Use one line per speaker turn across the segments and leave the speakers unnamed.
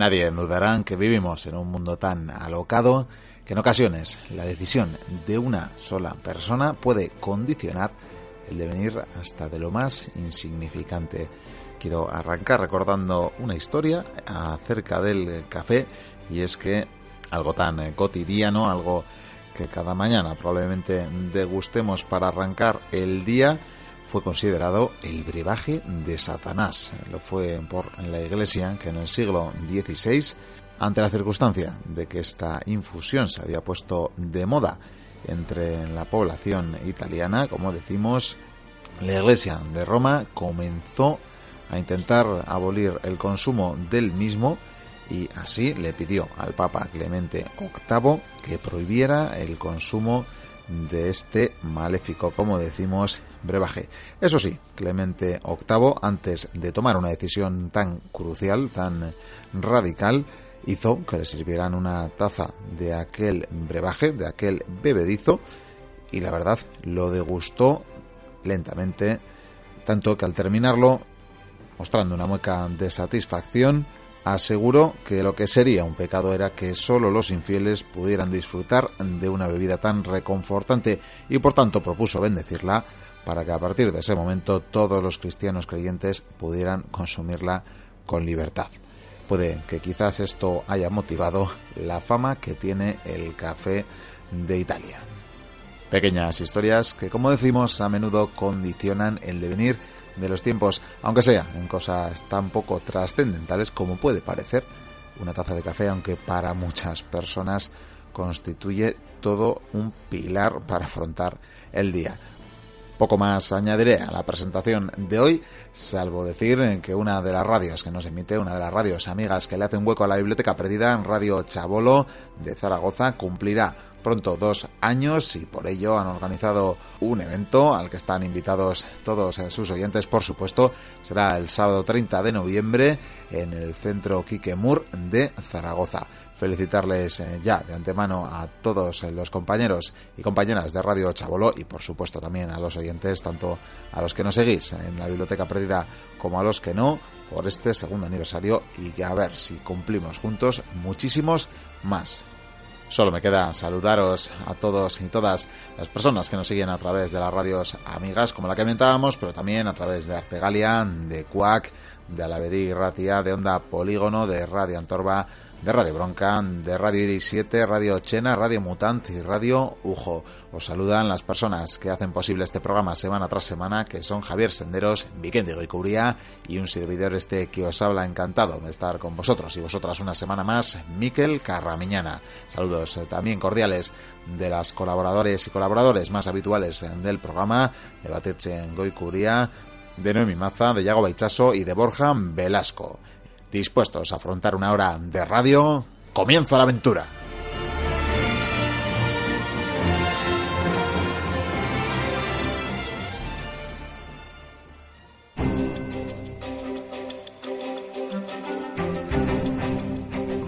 Nadie dudará que vivimos en un mundo tan alocado que en ocasiones la decisión de una sola persona puede condicionar el devenir hasta de lo más insignificante. Quiero arrancar recordando una historia acerca del café y es que algo tan cotidiano, algo que cada mañana probablemente degustemos para arrancar el día, fue considerado el brebaje de Satanás. Lo fue por la Iglesia que en el siglo XVI, ante la circunstancia de que esta infusión se había puesto de moda entre la población italiana, como decimos, la Iglesia de Roma comenzó a intentar abolir el consumo del mismo y así le pidió al Papa Clemente VIII que prohibiera el consumo de este maléfico, como decimos, brebaje. Eso sí, Clemente VIII, antes de tomar una decisión tan crucial, tan radical, hizo que le sirvieran una taza de aquel brebaje, de aquel bebedizo, y la verdad lo degustó lentamente, tanto que al terminarlo, mostrando una mueca de satisfacción, aseguró que lo que sería un pecado era que solo los infieles pudieran disfrutar de una bebida tan reconfortante y por tanto propuso bendecirla para que a partir de ese momento todos los cristianos creyentes pudieran consumirla con libertad. Puede que quizás esto haya motivado la fama que tiene el café de Italia. Pequeñas historias que, como decimos, a menudo condicionan el devenir de los tiempos, aunque sea en cosas tan poco trascendentales como puede parecer una taza de café, aunque para muchas personas constituye todo un pilar para afrontar el día. Poco más añadiré a la presentación de hoy, salvo decir que una de las radios que nos emite, una de las radios amigas que le hacen hueco a la biblioteca perdida, Radio Chabolo de Zaragoza, cumplirá pronto dos años y por ello han organizado un evento al que están invitados todos sus oyentes, por supuesto. Será el sábado 30 de noviembre en el centro Quiquemur de Zaragoza felicitarles eh, ya de antemano a todos eh, los compañeros y compañeras de Radio Chabolo y por supuesto también a los oyentes, tanto a los que nos seguís en la Biblioteca Perdida como a los que no, por este segundo aniversario y que a ver si cumplimos juntos muchísimos más. Solo me queda saludaros a todos y todas las personas que nos siguen a través de las radios amigas como la que comentábamos, pero también a través de Artegalia, de Cuac, de Alavedi Ratia, de Onda Polígono, de Radio Antorba, de Radio Bronca, de Radio Iris 7, Radio Chena, Radio Mutant y Radio Ujo. Os saludan las personas que hacen posible este programa semana tras semana, que son Javier Senderos, Vicente Goicuría y un servidor este que os habla encantado de estar con vosotros y vosotras una semana más, Miquel Carramiñana. Saludos eh, también cordiales de las colaboradores y colaboradores más habituales del programa, de Batirche Goicuría, de Noemi Maza, de Yago Baichaso y de Borja Velasco dispuestos a afrontar una hora de radio, comienza la aventura.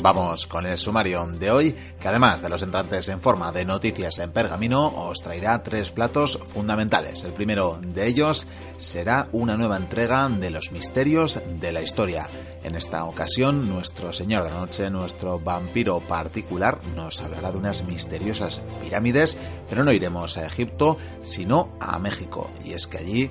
Vamos con el sumario de hoy, que además de los entrantes en forma de noticias en pergamino, os traerá tres platos fundamentales. El primero de ellos será una nueva entrega de los misterios de la historia. En esta ocasión, nuestro Señor de la Noche, nuestro vampiro particular, nos hablará de unas misteriosas pirámides, pero no iremos a Egipto, sino a México. Y es que allí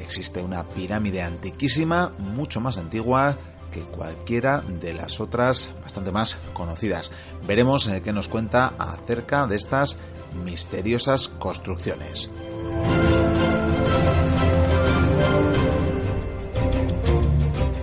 existe una pirámide antiquísima, mucho más antigua, que cualquiera de las otras bastante más conocidas. Veremos eh, qué nos cuenta acerca de estas misteriosas construcciones.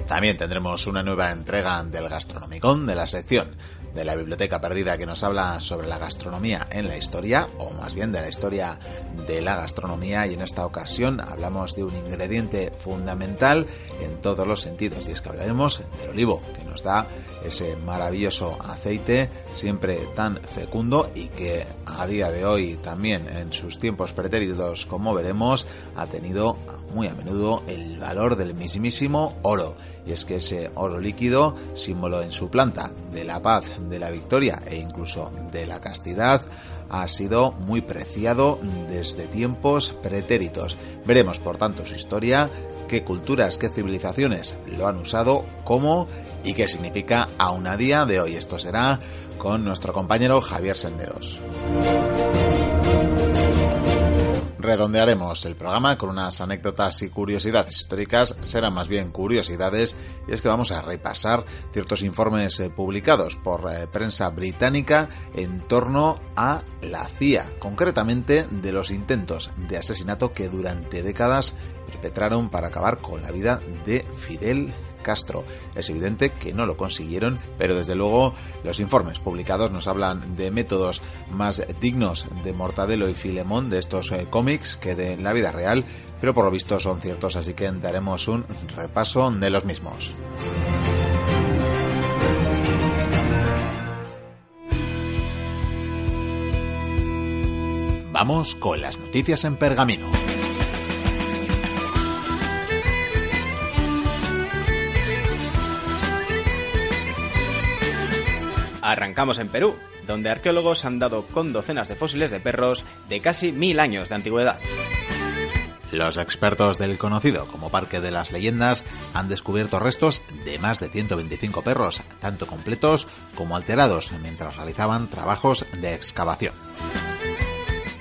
También tendremos una nueva entrega del Gastronomicón de la sección de la Biblioteca Perdida que nos habla sobre la gastronomía en la historia, o más bien de la historia de la gastronomía, y en esta ocasión hablamos de un ingrediente fundamental en todos los sentidos, y es que hablaremos del olivo, que nos da ese maravilloso aceite siempre tan fecundo y que a día de hoy también en sus tiempos pretéritos, como veremos, ha tenido muy a menudo el valor del mismísimo oro. Y es que ese oro líquido, símbolo en su planta de la paz, de la victoria e incluso de la castidad, ha sido muy preciado desde tiempos pretéritos. Veremos, por tanto, su historia, qué culturas, qué civilizaciones lo han usado, cómo y qué significa aún a día de hoy. Esto será con nuestro compañero Javier Senderos redondearemos el programa con unas anécdotas y curiosidades históricas, serán más bien curiosidades, y es que vamos a repasar ciertos informes eh, publicados por eh, prensa británica en torno a la CIA, concretamente de los intentos de asesinato que durante décadas perpetraron para acabar con la vida de Fidel Castro. Es evidente que no lo consiguieron, pero desde luego los informes publicados nos hablan de métodos más dignos de Mortadelo y Filemón de estos eh, cómics que de la vida real, pero por lo visto son ciertos, así que daremos un repaso de los mismos. Vamos con las noticias en pergamino.
Arrancamos en Perú, donde arqueólogos han dado con docenas de fósiles de perros de casi mil años de antigüedad.
Los expertos del conocido como Parque de las Leyendas han descubierto restos de más de 125 perros, tanto completos como alterados, mientras realizaban trabajos de excavación.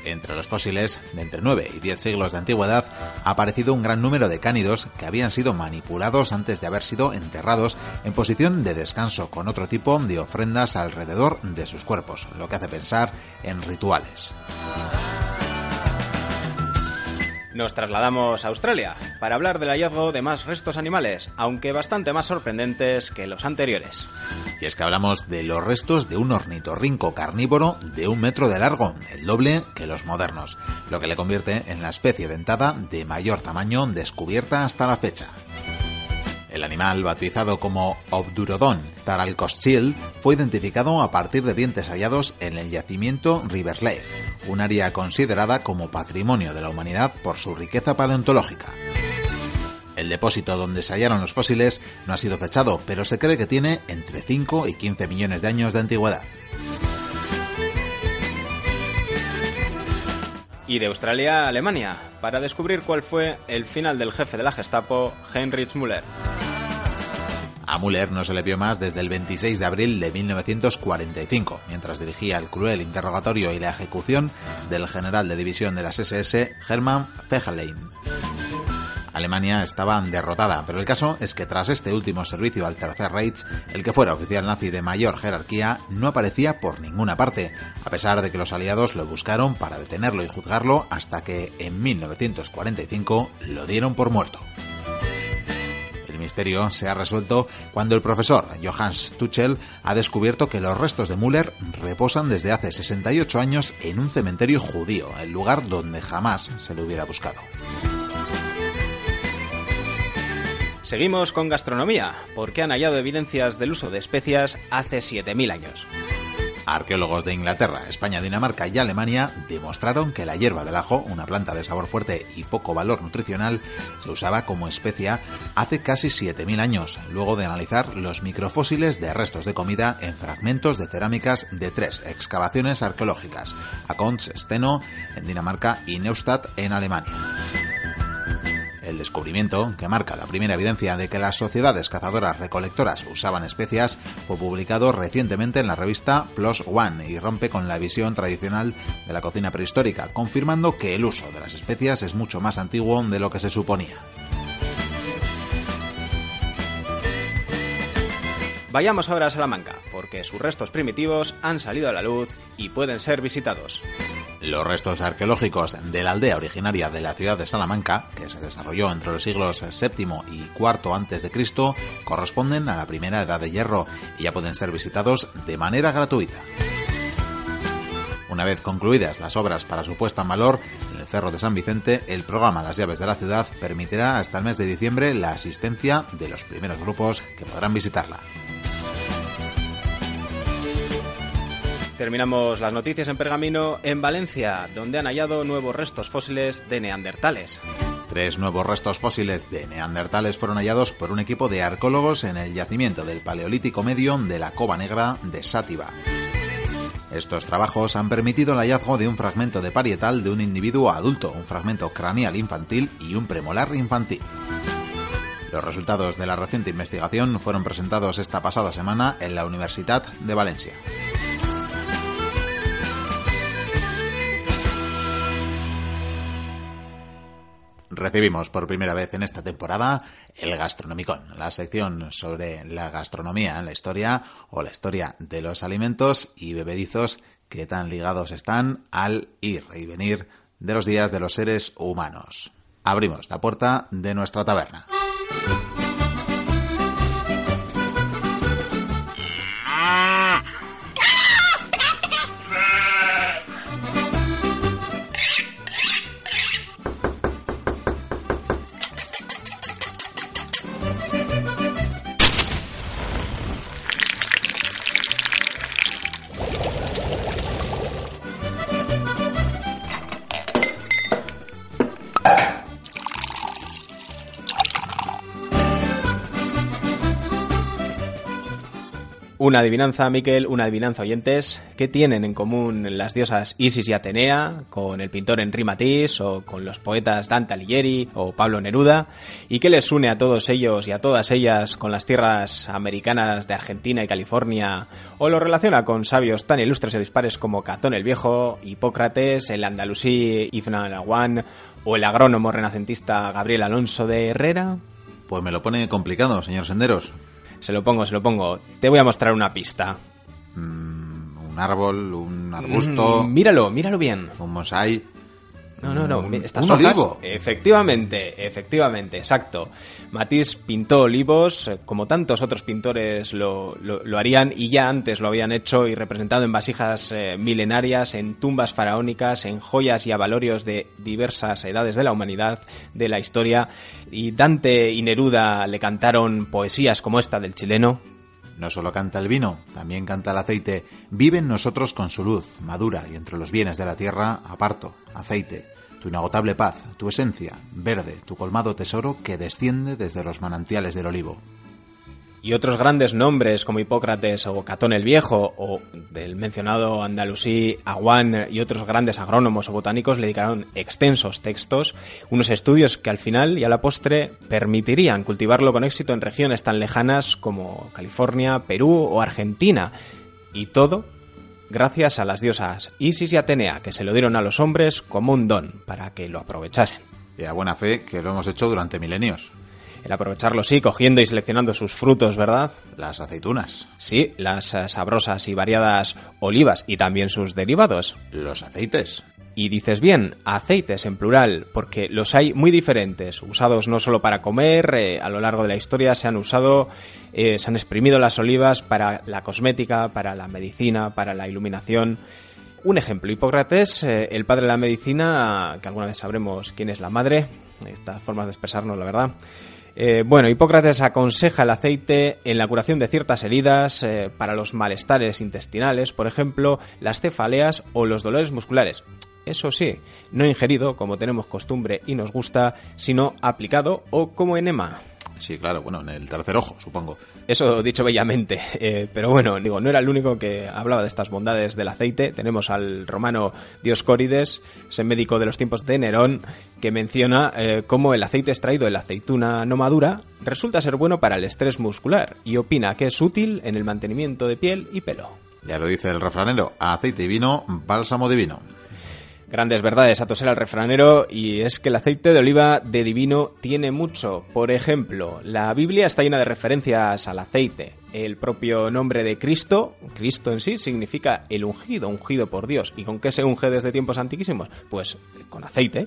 Entre los fósiles de entre 9 y 10 siglos de antigüedad ha aparecido un gran número de cánidos que habían sido manipulados antes de haber sido enterrados en posición de descanso con otro tipo de ofrendas alrededor de sus cuerpos, lo que hace pensar en rituales.
Nos trasladamos a Australia para hablar del hallazgo de más restos animales, aunque bastante más sorprendentes que los anteriores.
Y es que hablamos de los restos de un ornitorrinco carnívoro de un metro de largo, el doble que los modernos, lo que le convierte en la especie dentada de mayor tamaño descubierta hasta la fecha. El animal, bautizado como Obdurodon taralcoschil, fue identificado a partir de dientes hallados en el yacimiento River Lake, un área considerada como patrimonio de la humanidad por su riqueza paleontológica. El depósito donde se hallaron los fósiles no ha sido fechado, pero se cree que tiene entre 5 y 15 millones de años de antigüedad.
y de Australia a Alemania para descubrir cuál fue el final del jefe de la Gestapo, Heinrich Müller.
A Müller no se le vio más desde el 26 de abril de 1945, mientras dirigía el cruel interrogatorio y la ejecución del general de división de las SS, Hermann Fechelheim. Alemania estaba derrotada, pero el caso es que tras este último servicio al Tercer Reich, el que fuera oficial nazi de mayor jerarquía no aparecía por ninguna parte, a pesar de que los aliados lo buscaron para detenerlo y juzgarlo hasta que en 1945 lo dieron por muerto misterio se ha resuelto cuando el profesor Johannes Tuchel ha descubierto que los restos de Müller reposan desde hace 68 años en un cementerio judío, el lugar donde jamás se le hubiera buscado.
Seguimos con gastronomía, porque han hallado evidencias del uso de especias hace 7.000 años.
Arqueólogos de Inglaterra, España, Dinamarca y Alemania demostraron que la hierba del ajo, una planta de sabor fuerte y poco valor nutricional, se usaba como especia hace casi 7.000 años, luego de analizar los microfósiles de restos de comida en fragmentos de cerámicas de tres excavaciones arqueológicas, Akons, Steno en Dinamarca y Neustadt en Alemania. El descubrimiento, que marca la primera evidencia de que las sociedades cazadoras recolectoras usaban especias, fue publicado recientemente en la revista Plus One y rompe con la visión tradicional de la cocina prehistórica, confirmando que el uso de las especias es mucho más antiguo de lo que se suponía.
Vayamos ahora a Salamanca, porque sus restos primitivos han salido a la luz y pueden ser visitados.
Los restos arqueológicos de la aldea originaria de la ciudad de Salamanca, que se desarrolló entre los siglos VII y IV Cristo, corresponden a la primera edad de hierro y ya pueden ser visitados de manera gratuita. Una vez concluidas las obras para su puesta en valor en el Cerro de San Vicente, el programa Las llaves de la ciudad permitirá hasta el mes de diciembre la asistencia de los primeros grupos que podrán visitarla.
Terminamos las noticias en Pergamino en Valencia, donde han hallado nuevos restos fósiles de neandertales.
Tres nuevos restos fósiles de neandertales fueron hallados por un equipo de arqueólogos en el yacimiento del Paleolítico Medio de la Cova Negra de Sátiva. Estos trabajos han permitido el hallazgo de un fragmento de parietal de un individuo adulto, un fragmento craneal infantil y un premolar infantil. Los resultados de la reciente investigación fueron presentados esta pasada semana en la Universidad de Valencia. Recibimos por primera vez en esta temporada el Gastronomicón, la sección sobre la gastronomía en la historia o la historia de los alimentos y bebedizos que tan ligados están al ir y venir de los días de los seres humanos. Abrimos la puerta de nuestra taberna.
Una adivinanza, Miquel, una adivinanza, oyentes. ¿Qué tienen en común las diosas Isis y Atenea con el pintor Henri Matisse o con los poetas Dante Alighieri o Pablo Neruda? ¿Y qué les une a todos ellos y a todas ellas con las tierras americanas de Argentina y California? ¿O lo relaciona con sabios tan ilustres y dispares como Catón el Viejo, Hipócrates, el andalusí Ibn Alawan o el agrónomo renacentista Gabriel Alonso de Herrera?
Pues me lo pone complicado, señor Senderos.
Se lo pongo, se lo pongo. Te voy a mostrar una pista.
Mm, un árbol, un arbusto.
Mm, míralo, míralo bien.
Un mosaic.
No, no, no. Estas
un
hojas-
olivo.
Efectivamente, efectivamente, exacto. Matisse pintó olivos, eh, como tantos otros pintores lo, lo- lo harían, y ya antes lo habían hecho y representado en vasijas eh, milenarias, en tumbas faraónicas, en joyas y avalorios de diversas edades de la humanidad, de la historia. Y Dante y Neruda le cantaron poesías como esta del chileno.
No solo canta el vino, también canta el aceite. Vive en nosotros con su luz, madura, y entre los bienes de la tierra, aparto, aceite, tu inagotable paz, tu esencia, verde, tu colmado tesoro que desciende desde los manantiales del olivo.
Y otros grandes nombres como Hipócrates o Catón el Viejo o del mencionado andalusí Aguán y otros grandes agrónomos o botánicos le dedicaron extensos textos, unos estudios que al final y a la postre permitirían cultivarlo con éxito en regiones tan lejanas como California, Perú o Argentina. Y todo gracias a las diosas Isis y Atenea, que se lo dieron a los hombres como un don para que lo aprovechasen.
Y a buena fe que lo hemos hecho durante milenios.
El aprovecharlo sí, cogiendo y seleccionando sus frutos, ¿verdad?
Las aceitunas,
Sí, las eh, sabrosas y variadas olivas y también sus derivados.
los aceites,
Y dices bien, aceites en plural, porque los hay muy diferentes, usados no solo para comer, eh, a lo largo de la historia se han usado, eh, se han exprimido las olivas para la cosmética, para la medicina, para la iluminación. Un ejemplo, Hipócrates, eh, el padre de la medicina, que alguna vez sabremos quién es la madre, estas formas de expresarnos, la verdad. Eh, bueno, Hipócrates aconseja el aceite en la curación de ciertas heridas, eh, para los malestares intestinales, por ejemplo, las cefaleas o los dolores musculares. Eso sí, no ingerido, como tenemos costumbre y nos gusta, sino aplicado o como enema.
Sí, claro, bueno, en el tercer ojo, supongo.
Eso dicho bellamente, eh, pero bueno, digo, no era el único que hablaba de estas bondades del aceite. Tenemos al romano Dioscórides, ese médico de los tiempos de Nerón, que menciona eh, cómo el aceite extraído de la aceituna no madura resulta ser bueno para el estrés muscular y opina que es útil en el mantenimiento de piel y pelo.
Ya lo dice el refranero, aceite y vino, bálsamo divino.
Grandes verdades a toser al refranero y es que el aceite de oliva de divino tiene mucho. Por ejemplo, la Biblia está llena de referencias al aceite. el propio nombre de Cristo, Cristo en sí, significa el ungido, ungido por Dios. ¿Y con qué se unge desde tiempos antiquísimos? Pues con aceite.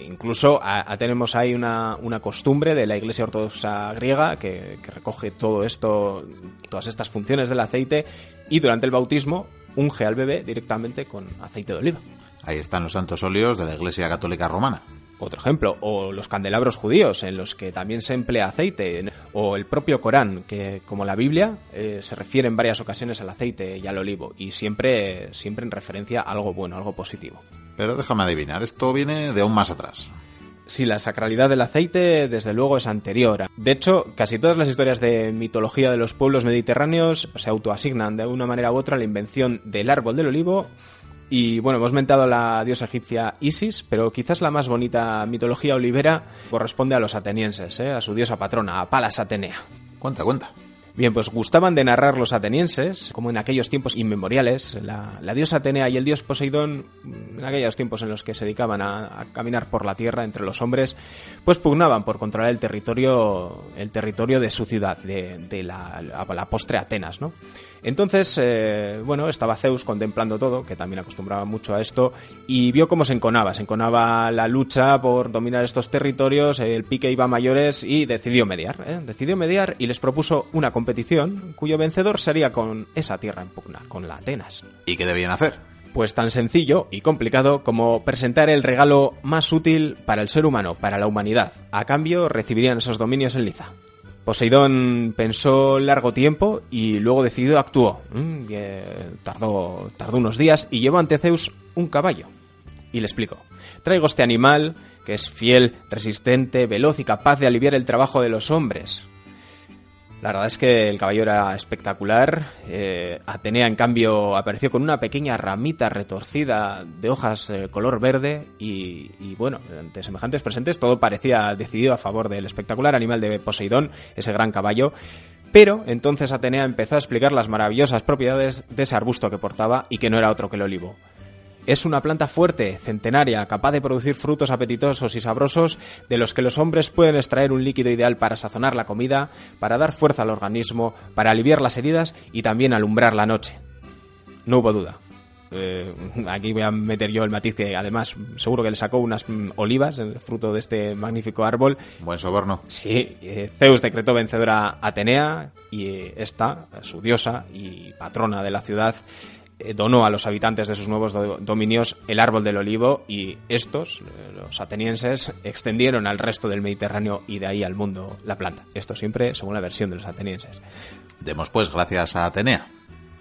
Incluso tenemos ahí una, costumbre de la Iglesia Ortodoxa griega que, que recoge todo esto, todas estas funciones del aceite y durante el bautismo unge al bebé directamente con aceite de oliva.
Ahí están los santos óleos de la Iglesia Católica Romana.
Otro ejemplo, o los candelabros judíos, en los que también se emplea aceite, o el propio Corán, que como la Biblia eh, se refiere en varias ocasiones al aceite y al olivo, y siempre, siempre en referencia a algo bueno, algo positivo.
Pero déjame adivinar, esto viene de aún más atrás.
Sí, la sacralidad del aceite desde luego es anterior. De hecho, casi todas las historias de mitología de los pueblos mediterráneos se autoasignan de una manera u otra la invención del árbol del olivo y bueno, hemos mentado a la diosa egipcia Isis, pero quizás la más bonita mitología olivera corresponde a los atenienses, ¿eh? a su diosa patrona, a Palas Atenea.
Cuenta, cuenta.
Bien, pues gustaban de narrar los atenienses, como en aquellos tiempos inmemoriales, la, diosa Atenea y el dios Poseidón, en aquellos tiempos en los que se dedicaban a, caminar por la tierra entre los hombres, pues pugnaban por controlar el territorio, el territorio de su ciudad, de, la, la, postre Atenas, ¿no? Entonces, eh, bueno, estaba Zeus contemplando todo, que también acostumbraba mucho a esto, y vio cómo se enconaba, se enconaba la lucha por dominar estos territorios, el pique iba a mayores y decidió mediar, ¿eh? decidió mediar y les propuso una competición cuyo vencedor sería con esa tierra en pugna, con la Atenas.
¿Y qué debían hacer?
Pues tan sencillo y complicado como presentar el regalo más útil para el ser humano, para la humanidad. A cambio recibirían esos dominios en liza. Poseidón pensó largo tiempo y luego decidió actuó. Mm, tardó, tardó unos días y llevó ante Zeus un caballo. Y le explico. Traigo este animal que es fiel, resistente, veloz y capaz de aliviar el trabajo de los hombres. La verdad es que el caballo era espectacular. Eh, Atenea, en cambio, apareció con una pequeña ramita retorcida de hojas eh, color verde y, y, bueno, ante semejantes presentes todo parecía decidido a favor del espectacular animal de Poseidón, ese gran caballo. Pero entonces Atenea empezó a explicar las maravillosas propiedades de ese arbusto que portaba y que no era otro que el olivo. Es una planta fuerte, centenaria, capaz de producir frutos apetitosos y sabrosos de los que los hombres pueden extraer un líquido ideal para sazonar la comida, para dar fuerza al organismo, para aliviar las heridas y también alumbrar la noche. No hubo duda. Eh, aquí voy a meter yo el matiz que además seguro que le sacó unas mm, olivas, el fruto de este magnífico árbol.
Buen soborno.
Sí, eh, Zeus decretó vencedora a Atenea y eh, esta, su diosa y patrona de la ciudad, donó a los habitantes de sus nuevos dominios el árbol del olivo y estos, eh, los atenienses, extendieron al resto del Mediterráneo y de ahí al mundo la planta. Esto siempre según la versión de los atenienses.
Demos pues gracias a Atenea.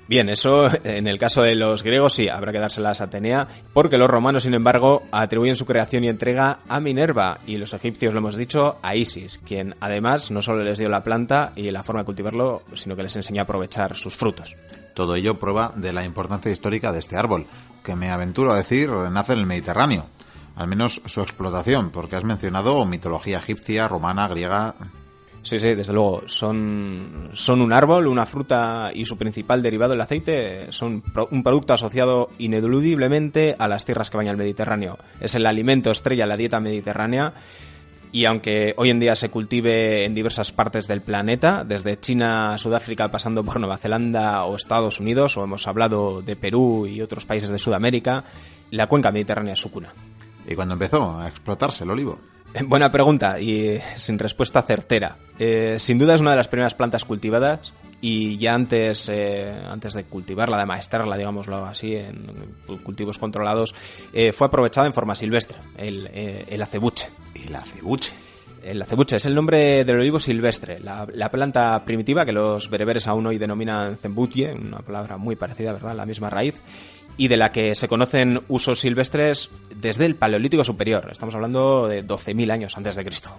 Bien, eso en el caso de los griegos sí, habrá que dárselas a Atenea, porque los romanos, sin embargo, atribuyen su creación y entrega a Minerva, y los egipcios, lo hemos dicho, a Isis, quien además no solo les dio la planta y la forma de cultivarlo, sino que les enseñó a aprovechar sus frutos.
Todo ello prueba de la importancia histórica de este árbol, que me aventuro a decir nace en el Mediterráneo, al menos su explotación, porque has mencionado mitología egipcia, romana, griega,
Sí, sí, desde luego. Son, son un árbol, una fruta y su principal derivado, el aceite, son un producto asociado ineludiblemente a las tierras que bañan el Mediterráneo. Es el alimento estrella de la dieta mediterránea y aunque hoy en día se cultive en diversas partes del planeta, desde China a Sudáfrica pasando por Nueva Zelanda o Estados Unidos, o hemos hablado de Perú y otros países de Sudamérica, la cuenca mediterránea es su cuna.
¿Y cuándo empezó a explotarse el olivo?
Buena pregunta y sin respuesta certera. Eh, sin duda es una de las primeras plantas cultivadas y ya antes, eh, antes de cultivarla, de maestrarla, digámoslo así, en cultivos controlados, eh, fue aprovechada en forma silvestre, el, el acebuche.
¿El acebuche?
El acebuche es el nombre del olivo silvestre, la, la, planta primitiva que los bereberes aún hoy denominan zembutie, una palabra muy parecida, ¿verdad? La misma raíz y de la que se conocen usos silvestres desde el Paleolítico Superior. Estamos hablando de 12.000 años antes de Cristo.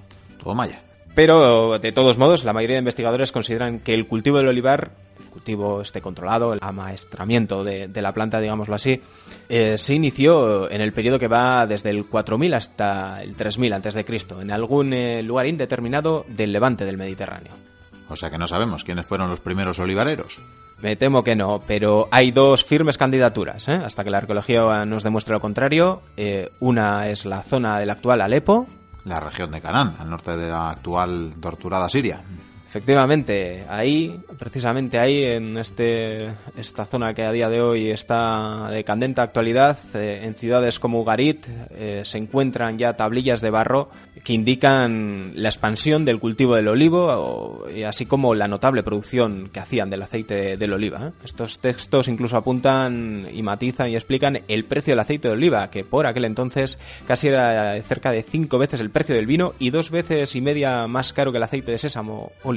Todo maya.
Pero, de todos modos, la mayoría de investigadores consideran que el cultivo del olivar, el cultivo este controlado, el amaestramiento de, la planta, digámoslo así, eh, se inició en el periodo que va desde el 4000 hasta el 3000 antes de Cristo, en algún eh, lugar indeterminado del levante del Mediterráneo.
O sea que no sabemos quiénes fueron los primeros olivareros.
Me temo que no, pero hay dos firmes candidaturas, ¿eh? hasta que la arqueología nos demuestre lo contrario. Eh, una es la zona del actual Alepo.
La región de Canaán, al norte de la actual torturada Siria.
Efectivamente, ahí, precisamente ahí, en este, esta zona que a día de hoy está de candente actualidad, eh, en ciudades como Ugarit eh, se encuentran ya tablillas de barro que indican la expansión del cultivo del olivo, así como la notable producción que hacían del aceite del oliva. ¿eh? Estos textos incluso apuntan y matizan y explican el precio del aceite de oliva, que por aquel entonces casi era cerca de cinco veces el precio del vino y dos veces y media más caro que el aceite de sésamo o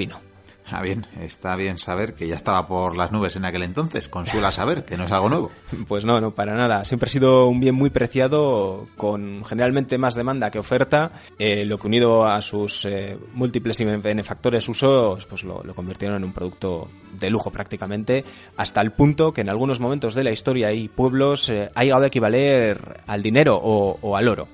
Ah, bien, está bien saber que ya estaba por las nubes en aquel entonces. Consuela saber que no es algo nuevo.
Pues no, no, para nada. Siempre ha sido un bien muy preciado, con generalmente más demanda que oferta, eh, lo que unido a sus eh, múltiples y benefactores usos, pues lo, convirtieron en un producto de lujo prácticamente, hasta el punto que en algunos momentos de la historia y pueblos eh, ha llegado a equivaler al dinero o, al oro.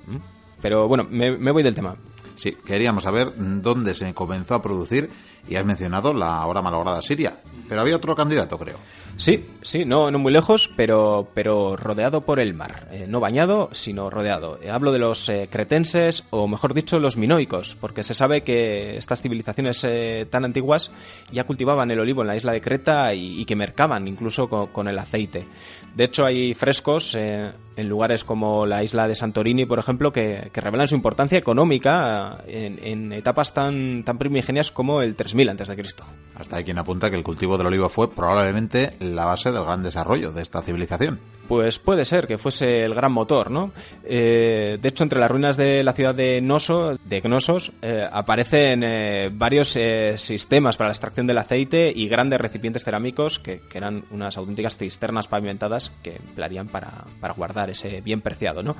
Pero bueno, me voy del tema.
Sí, queríamos saber dónde se comenzó a producir y has mencionado la ahora malograda Siria. Pero había otro candidato, creo.
Sí, sí, no, no muy lejos, pero, pero rodeado por el mar. Eh, no bañado, sino rodeado. Eh, hablo de los eh, cretenses, o mejor dicho, los minoicos, porque se sabe que estas civilizaciones tan antiguas ya cultivaban el olivo en la isla de Creta y, que mercaban incluso con, el aceite. De hecho, hay frescos en lugares como la isla de Santorini, por ejemplo, que, revelan su importancia económica en, en, etapas tan, tan primigenias como el 3000 a.C.
Hasta hay quien apunta que el cultivo del olivo fue probablemente la base del gran desarrollo de esta civilización.
Pues puede ser que fuese el gran motor, ¿no? Eh, de hecho, entre las ruinas de la ciudad de Noso, de Gnosos, eh, aparecen eh, varios sistemas para la extracción del aceite y grandes recipientes cerámicos que, eran unas auténticas cisternas pavimentadas que emplearían para, guardar ese bien preciado, ¿no?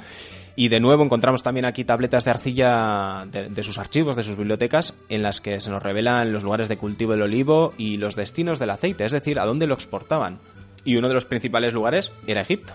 Y de nuevo encontramos también aquí tabletas de arcilla de, de sus archivos, de sus bibliotecas, en las que se nos revelan los lugares de cultivo del olivo y los destinos del aceite, es decir, a dónde lo exportaban y uno de los principales lugares era Egipto.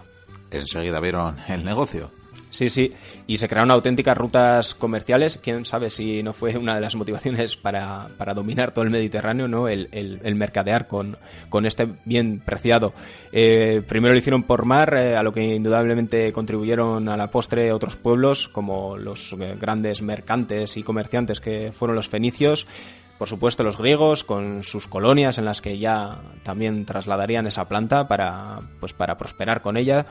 Enseguida vieron el negocio.
Sí, sí, y se crearon auténticas rutas comerciales. Quién sabe si no fue una de las motivaciones para, dominar todo el Mediterráneo, ¿no? El, mercadear con, con, este bien preciado. Eh, primero lo hicieron por mar, eh, a lo que indudablemente contribuyeron a la postre otros pueblos, como los eh, grandes mercantes y comerciantes que fueron los fenicios por supuesto los griegos con sus colonias en las que ya también trasladarían esa planta para pues para prosperar con ella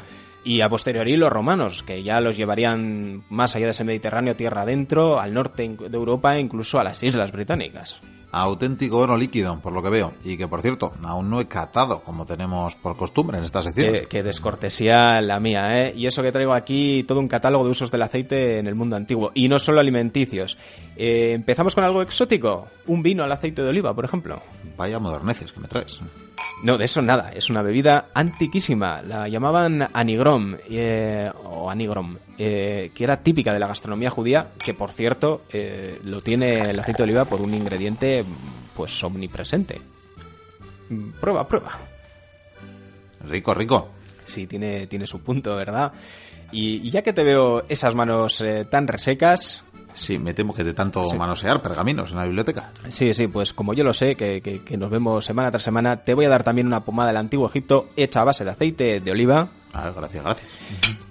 y a posteriori los romanos que ya los llevarían más allá de ese Mediterráneo tierra adentro al norte de Europa e incluso a las islas británicas
auténtico oro líquido, por lo que veo. Y que, por cierto, aún no he catado, como tenemos por costumbre en esta sección.
Qué, descortesía la mía, ¿eh? Y eso que traigo aquí, todo un catálogo de usos del aceite en el mundo antiguo. Y no solo alimenticios. Eh, Empezamos con algo exótico. Un vino al aceite de oliva, por ejemplo.
Vaya moderneces que me traes.
No, de eso nada. Es una bebida antiquísima. La llamaban anigrom eh, o anigrom, eh, que era típica de la gastronomía judía, que por cierto lo tiene el aceite de oliva por un ingrediente pues omnipresente. Prueba, prueba.
Rico, rico.
Sí, tiene, tiene su punto, ¿verdad? Y, ya que te veo esas manos tan resecas,
Sí, me temo que de tanto manosear pergaminos en la biblioteca.
Sí, sí, pues como yo lo sé, que, que, nos vemos semana tras semana, te voy a dar también una pomada del antiguo Egipto hecha a base de aceite de oliva.
Ah, gracias, gracias.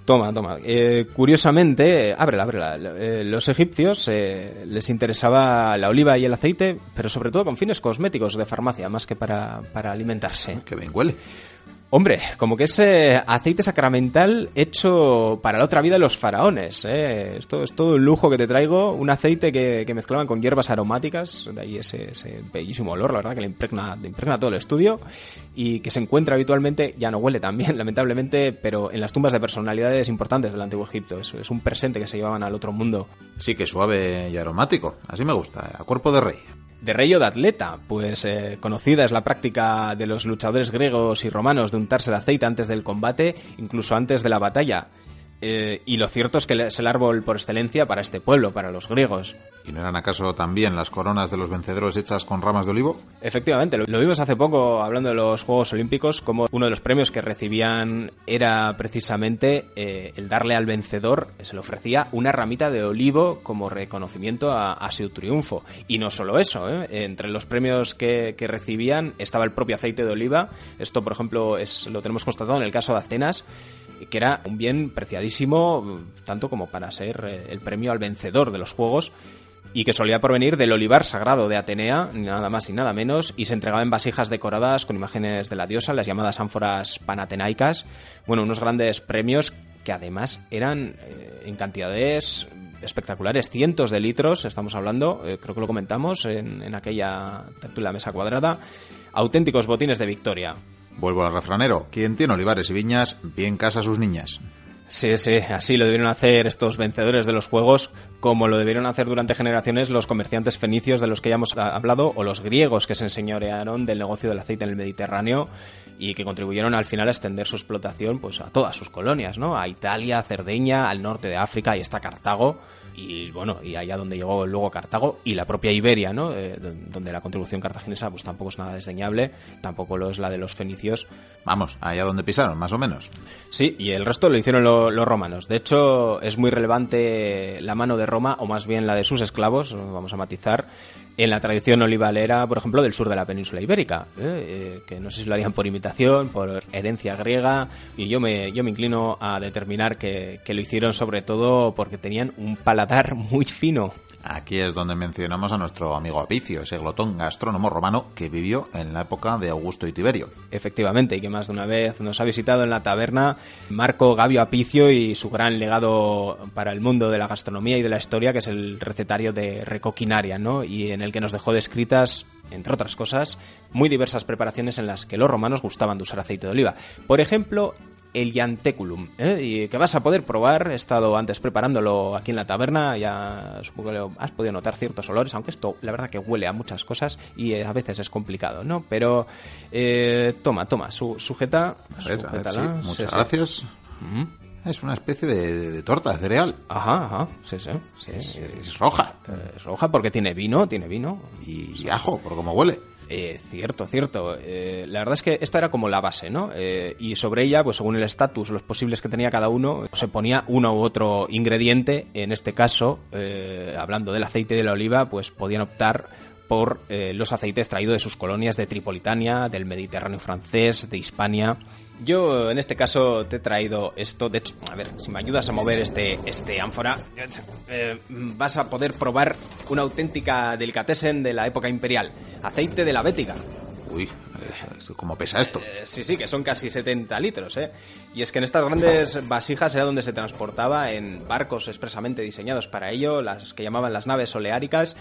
Toma, toma. Eh, curiosamente, ábrela, ábrela. Eh, los egipcios eh, les interesaba la oliva y el aceite, pero sobre todo con fines cosméticos de farmacia, más que para, para alimentarse.
Que bien huele.
Hombre, como que es aceite sacramental hecho para la otra vida de los faraones. ¿eh? Esto es todo un lujo que te traigo. Un aceite que, mezclaban con hierbas aromáticas, de ahí ese, bellísimo olor, la verdad, que le impregna, impregna todo el estudio y que se encuentra habitualmente, ya no huele tan bien, lamentablemente, pero en las tumbas de personalidades importantes del antiguo Egipto. Es, es un presente que se llevaban al otro mundo.
Sí, que suave y aromático. Así me gusta, a cuerpo de rey
de rey o de atleta, pues eh, conocida es la práctica de los luchadores griegos y romanos de untarse de aceite antes del combate, incluso antes de la batalla. Eh, y lo cierto es que es el árbol por excelencia para este pueblo, para los griegos.
¿Y no eran acaso también las coronas de los vencedores hechas con ramas de olivo?
Efectivamente, lo, vimos hace poco hablando de los Juegos Olímpicos, como uno de los premios que recibían era precisamente eh, el darle al vencedor, se le ofrecía una ramita de olivo como reconocimiento a, su triunfo. Y no solo eso, ¿eh? entre los premios que, que, recibían estaba el propio aceite de oliva. Esto, por ejemplo, es, lo tenemos constatado en el caso de Atenas que era un bien preciadísimo, tanto como para ser eh, el premio al vencedor de los Juegos. y que solía provenir del olivar sagrado de Atenea, nada más ni nada menos, y se entregaba en vasijas decoradas con imágenes de la diosa, las llamadas ánforas panatenaicas. Bueno, unos grandes premios que además eran eh, en cantidades espectaculares, cientos de litros, estamos hablando, eh, creo que lo comentamos en, en aquella tertulia mesa cuadrada, auténticos botines de victoria.
Vuelvo al refranero, quien tiene olivares y viñas, bien casa a sus niñas.
Sí, sí, así lo debieron hacer estos vencedores de los juegos, como lo debieron hacer durante generaciones los comerciantes fenicios de los que ya hemos hablado, o los griegos que se enseñorearon del negocio del aceite en el Mediterráneo y que contribuyeron al final a extender su explotación pues a todas sus colonias, ¿no? A Italia, a Cerdeña, al norte de África y está Cartago y bueno, y allá donde llegó luego Cartago y la propia Iberia, ¿no? Eh, donde la contribución cartaginesa pues tampoco es nada desdeñable, tampoco lo es la de los fenicios.
Vamos, allá donde pisaron, más o menos.
Sí, y el resto lo hicieron los romanos. De hecho, es muy relevante la mano de Roma, o más bien la de sus esclavos, vamos a matizar, en la tradición olivalera, por ejemplo, del sur de la península ibérica, ¿eh? Eh, que no sé si lo harían por imitación, por herencia griega, y yo me, yo me inclino a determinar que, que lo hicieron sobre todo porque tenían un paladar muy fino.
Aquí es donde mencionamos a nuestro amigo Apicio, ese glotón gastrónomo romano que vivió en la época de Augusto y Tiberio.
Efectivamente, y que más de una vez nos ha visitado en la taberna Marco Gabio Apicio y su gran legado para el mundo de la gastronomía y de la historia, que es el recetario de Recoquinaria, ¿no? Y en el que nos dejó descritas entre otras cosas, muy diversas preparaciones en las que los romanos gustaban de usar aceite de oliva. Por ejemplo, el Yanteculum, ¿eh? y que vas a poder probar. He estado antes preparándolo aquí en la taberna, ya supongo que has podido notar ciertos olores, aunque esto la verdad que huele a muchas cosas y a veces es complicado, ¿no? Pero eh, toma, toma, su, sujeta.
muchas gracias. Es una especie de, torta de cereal.
Ajá, ajá, sí, sí.
Es, roja.
Es roja porque tiene vino, tiene vino.
Y, y ajo, por cómo huele.
Eh, cierto, cierto. Eh, la verdad es que esta era como la base, ¿no? Eh, y sobre ella, pues según el estatus, los posibles que tenía cada uno, se ponía uno u otro ingrediente. En este caso, hablando del aceite de la oliva, pues podían optar por los aceites traídos de sus colonias de Tripolitania, del Mediterráneo francés, de Hispania. Yo en este caso te he traído esto. De hecho, a ver, si me ayudas a mover este, este ánfora, eh, vas a poder probar una auténtica delicatessen de la época imperial. Aceite de la bética.
Uy, ¿cómo pesa esto?
Eh, sí, sí, que son casi 70 litros, ¿eh? Y es que en estas grandes vasijas era donde se transportaba en barcos expresamente diseñados para ello, las que llamaban las naves oleáricas,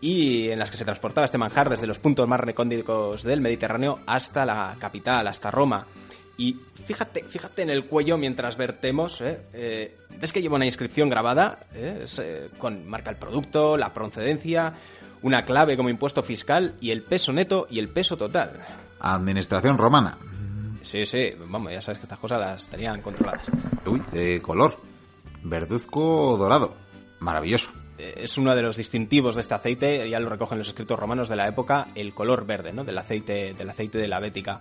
y en las que se transportaba este manjar desde los puntos más recónditos del Mediterráneo hasta la capital, hasta Roma. Y fíjate, fíjate en el cuello mientras vertemos, ¿eh? eh ves que lleva una inscripción grabada? ¿Eh? Eh, con marca el producto, la procedencia, una clave como impuesto fiscal y el peso neto y el peso total.
Administración romana.
Sí, sí, vamos, ya sabes que estas cosas las tenían controladas.
Uy, de color. Verduzco dorado. Maravilloso
es uno de los distintivos de este aceite, ya lo recogen los escritos romanos de la época, el color verde, ¿no? Del aceite, del aceite de la bética.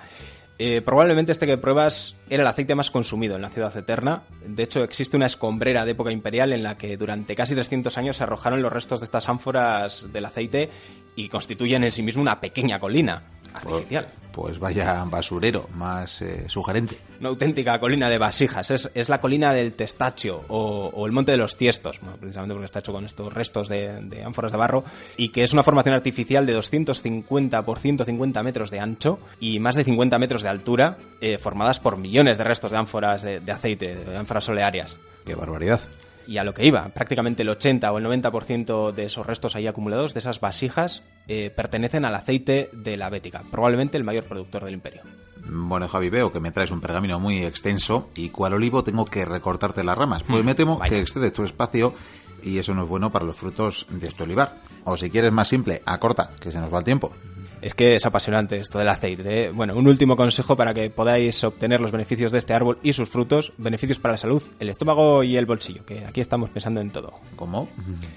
Eh, probablemente este que pruebas era el aceite más consumido en la ciudad eterna. De hecho, existe una escombrera de época imperial en la que durante casi 300 años se arrojaron los restos de estas ánforas del aceite y constituyen en sí mismo una pequeña colina artificial
pues vaya basurero más eh, sugerente.
Una auténtica colina de vasijas. Es, la colina del Testaccio o, el Monte de los Tiestos, precisamente porque está hecho con estos restos de, ánforas de barro, y que es una formación artificial de 250 por 150 metros de ancho y más de 50 metros de altura, eh, formadas por millones de restos de ánforas de, de aceite, de ánforas olearias.
¡Qué barbaridad!
Y a lo que iba. Prácticamente el 80 o el 90% de esos restos ahí acumulados, de esas vasijas, eh, pertenecen al aceite de la Bética, probablemente el mayor productor del imperio.
Bueno, Javi, veo que me traes un pergamino muy extenso y cual olivo tengo que recortarte las ramas. Pues mm, me temo que excedes tu espacio y eso no es bueno para los frutos de este olivar. O si quieres más simple, acorta, que se nos va el tiempo.
Es que es apasionante esto del aceite. ¿eh? Bueno, un último consejo para que podáis obtener los beneficios de este árbol y sus frutos, beneficios para la salud, el estómago y el bolsillo, que aquí estamos pensando en todo.
¿Cómo?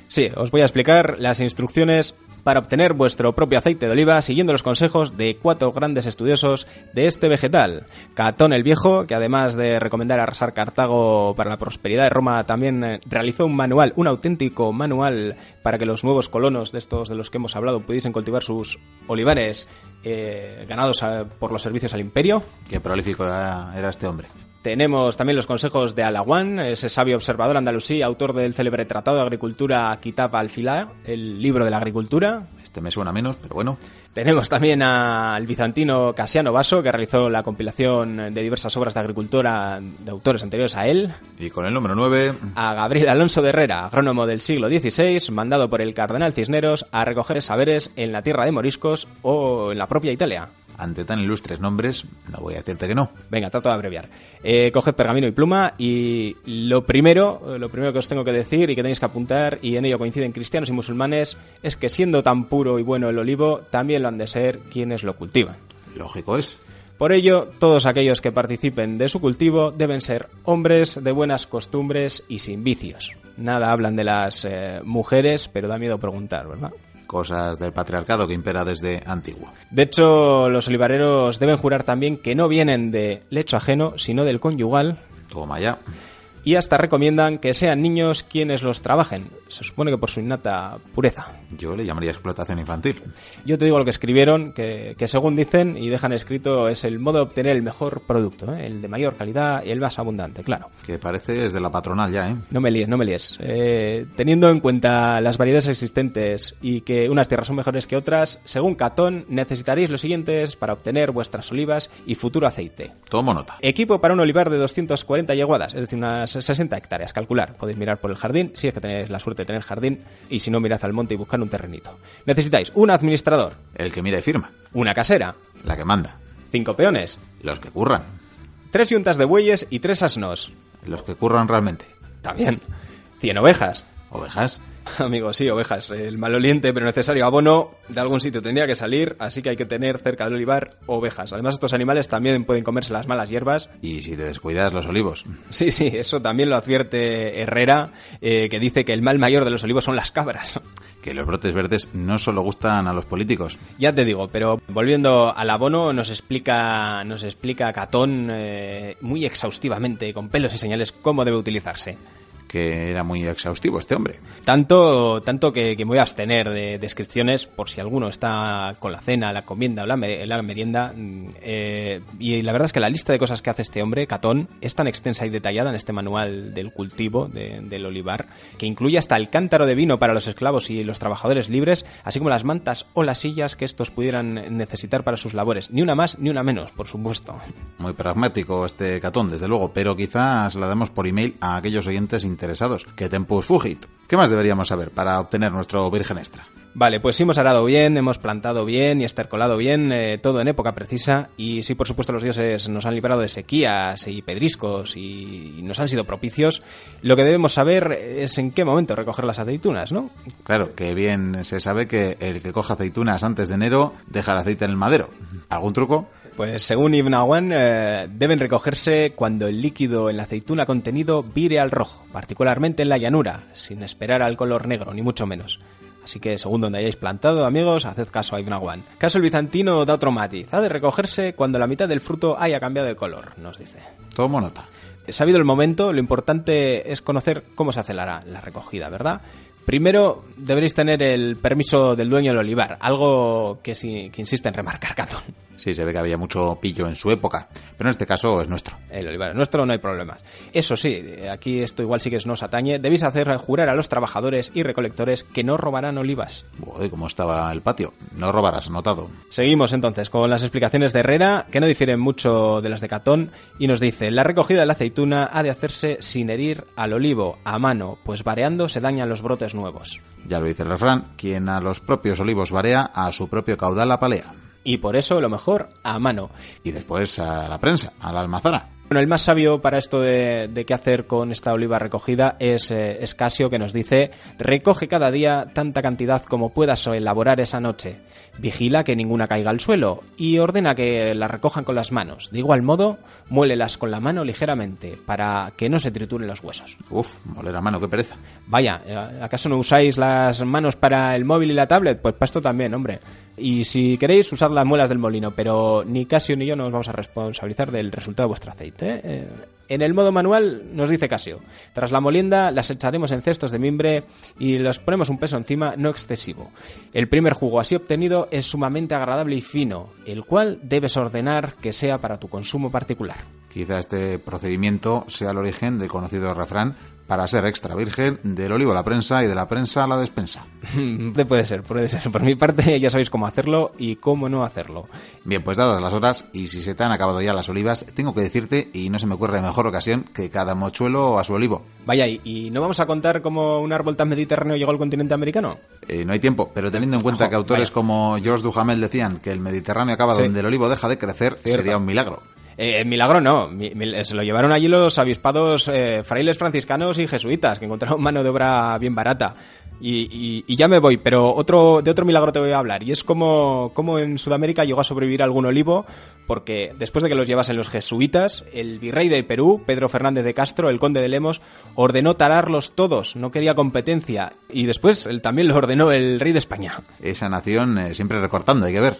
Sí, os voy a explicar las instrucciones para obtener vuestro propio aceite de oliva siguiendo los consejos de cuatro grandes estudiosos de este vegetal. Catón el Viejo, que además de recomendar arrasar Cartago para la prosperidad de Roma, también eh, realizó un manual, un auténtico manual para que los nuevos colonos de estos de los que hemos hablado pudiesen cultivar sus olivares eh, ganados por los servicios al imperio.
Qué prolífico era este hombre.
Tenemos también los consejos de Alawan, ese sabio observador andalusí, autor del célebre Tratado de Agricultura Kitab al-Filá, el libro de la agricultura.
Este me suena menos, pero bueno.
Tenemos también al bizantino Casiano Basso, que realizó la compilación de diversas obras de agricultura de autores anteriores a él.
Y con el número 9...
A Gabriel Alonso de Herrera, agrónomo del siglo XVI, mandado por el cardenal Cisneros a recoger saberes en la tierra de moriscos o en la propia Italia
ante tan ilustres nombres, no voy a decirte que no.
Venga, trato de abreviar. Eh, coged pergamino y pluma y lo primero, lo primero que os tengo que decir y que tenéis que apuntar, y en ello coinciden cristianos y musulmanes, es que siendo tan puro y bueno el olivo, también lo han de ser quienes lo cultivan.
Lógico es.
Por ello, todos aquellos que participen de su cultivo deben ser hombres de buenas costumbres y sin vicios. Nada hablan de las eh, mujeres, pero da miedo preguntar, ¿verdad?
Cosas del patriarcado que impera desde antiguo.
De hecho, los olivareros deben jurar también que no vienen de lecho ajeno, sino del conyugal.
Toma ya
y hasta recomiendan que sean niños quienes los trabajen. Se supone que por su innata pureza.
Yo le llamaría explotación infantil.
Yo te digo lo que escribieron, que, según dicen y dejan escrito es el modo de obtener el mejor producto, ¿eh? el de mayor calidad y el más abundante, claro.
Que parece es de la patronal ya, ¿eh?
No me líes, no me líes. Eh, teniendo en cuenta las variedades existentes y que unas tierras son mejores que otras, según Catón, necesitaréis los siguientes para obtener vuestras olivas y futuro aceite.
Tomo nota.
Equipo para un olivar de 240 yeguadas, es decir, unas 60 hectáreas, calcular. Podéis mirar por el jardín, si es que tenéis la suerte de tener jardín, y si no, mirad al monte y buscad un terrenito. Necesitáis un administrador.
El que mira y firma.
Una casera.
La que manda.
Cinco peones.
Los que curran.
Tres yuntas de bueyes y tres asnos.
Los que curran realmente.
También. Cien ovejas.
¿Ovejas?
Amigos, sí, ovejas. El maloliente pero necesario abono de algún sitio tendría que salir, así que hay que tener cerca del olivar ovejas. Además, estos animales también pueden comerse las malas hierbas.
Y si te descuidas, los olivos.
Sí, sí, eso también lo advierte Herrera, eh, que dice que el mal mayor de los olivos son las cabras.
Que los brotes verdes no solo gustan a los políticos.
Ya te digo, pero volviendo al abono, nos explica, nos explica Catón eh, muy exhaustivamente, con pelos y señales, cómo debe utilizarse
que era muy exhaustivo este hombre.
Tanto, tanto que, me voy a abstener de descripciones por si alguno está con la cena, la comienda o la, merienda. Mm, eh, y la verdad es que la lista de cosas que hace este hombre, Catón, es tan extensa y detallada en este manual del cultivo del olivar, que incluye hasta el cántaro de vino para los esclavos y los trabajadores libres, así como las mantas o las sillas que estos pudieran necesitar para sus labores. Ni una más ni una menos, por supuesto.
Muy pragmático este Catón, desde luego, pero quizás la demos por email a aquellos oyentes interesados interesados. ¿Qué tempus fugit? ¿Qué más deberíamos saber para obtener nuestro virgen extra?
Vale, pues sí hemos arado bien, hemos plantado bien y estercolado bien, eh, todo en época precisa y sí, por supuesto, los dioses nos han librado de sequías y pedriscos y nos han sido propicios. Lo que debemos saber es en qué momento recoger las aceitunas, ¿no?
Claro, que bien se sabe que el que coja aceitunas antes de enero deja el aceite en el madero. ¿Algún truco?
Pues según Ibn Awan, eh, deben recogerse cuando el líquido en la aceituna contenido vire al rojo, particularmente en la llanura, sin esperar al color negro, ni mucho menos. Así que según donde hayáis plantado, amigos, haced caso a Ibn Awan. Caso el bizantino da otro matiz. Ha de recogerse cuando la mitad del fruto haya cambiado de color, nos dice.
Tomo nota.
Sabido el momento, lo importante es conocer cómo se hace la, la recogida, ¿verdad? Primero deberéis tener el permiso del dueño del olivar, algo que, que insiste en remarcar Catón.
Sí, se ve que había mucho pillo en su época, pero en este caso es nuestro.
El olivar es nuestro, no hay problemas. Eso sí, aquí esto igual sí que nos atañe, debéis hacer jurar a los trabajadores y recolectores que no robarán olivas.
Uy, ¿cómo estaba el patio? No robarás, notado.
Seguimos entonces con las explicaciones de Herrera, que no difieren mucho de las de Catón, y nos dice, la recogida de la aceituna ha de hacerse sin herir al olivo, a mano, pues vareando se dañan los brotes nuevos.
Ya lo dice el refrán, quien a los propios olivos varea, a su propio caudal apalea
y por eso lo mejor a mano.
Y después a la prensa, a la almazara.
Bueno, el más sabio para esto de, qué hacer con esta oliva recogida es eh, Escasio, que nos dice, recoge cada día tanta cantidad como puedas elaborar esa noche, vigila que ninguna caiga al suelo y ordena que la recojan con las manos. De igual modo, muélelas con la mano ligeramente para que no se trituren los huesos.
Uf, moler a mano, qué pereza.
Vaya, ¿acaso no usáis las manos para el móvil y la tablet? Pues para esto también, hombre. Y si queréis, usad las muelas del molino, pero ni Casio ni yo nos vamos a responsabilizar del resultado de vuestro aceite. ¿eh? En el modo manual nos dice Casio, tras la molienda las echaremos en cestos de mimbre y los ponemos un peso encima no excesivo. El primer jugo así obtenido es sumamente agradable y fino, el cual debes ordenar que sea para tu consumo particular.
Quizá este procedimiento sea el origen del conocido refrán para ser extra virgen, del olivo a la prensa y de la prensa a la despensa.
puede ser, puede ser. Por mi parte ya sabéis cómo hacerlo y cómo no hacerlo.
Bien, pues dadas las horas y si se te han acabado ya las olivas, tengo que decirte, y no se me ocurre mejor ocasión, que cada mochuelo a su olivo.
Vaya, ¿y no vamos a contar cómo un árbol tan mediterráneo llegó al continente americano?
Eh, no hay tiempo, pero teniendo en cuenta que autores como George Duhamel decían que el Mediterráneo acaba donde el olivo deja de crecer, sería un milagro.
Eh, milagro no, se lo llevaron allí los avispados eh, frailes franciscanos y jesuitas, que encontraron mano de obra bien barata. Y, ya me voy, pero otro, de otro milagro te voy a hablar. Y es como, como en Sudamérica llegó a sobrevivir algún olivo, porque después de que los llevasen los jesuitas, el virrey del Perú, Pedro Fernández de Castro, el conde de Lemos, ordenó talarlos todos, no quería competencia. Y después él también lo ordenó el rey de España.
Esa nación eh, siempre recortando, hay que ver.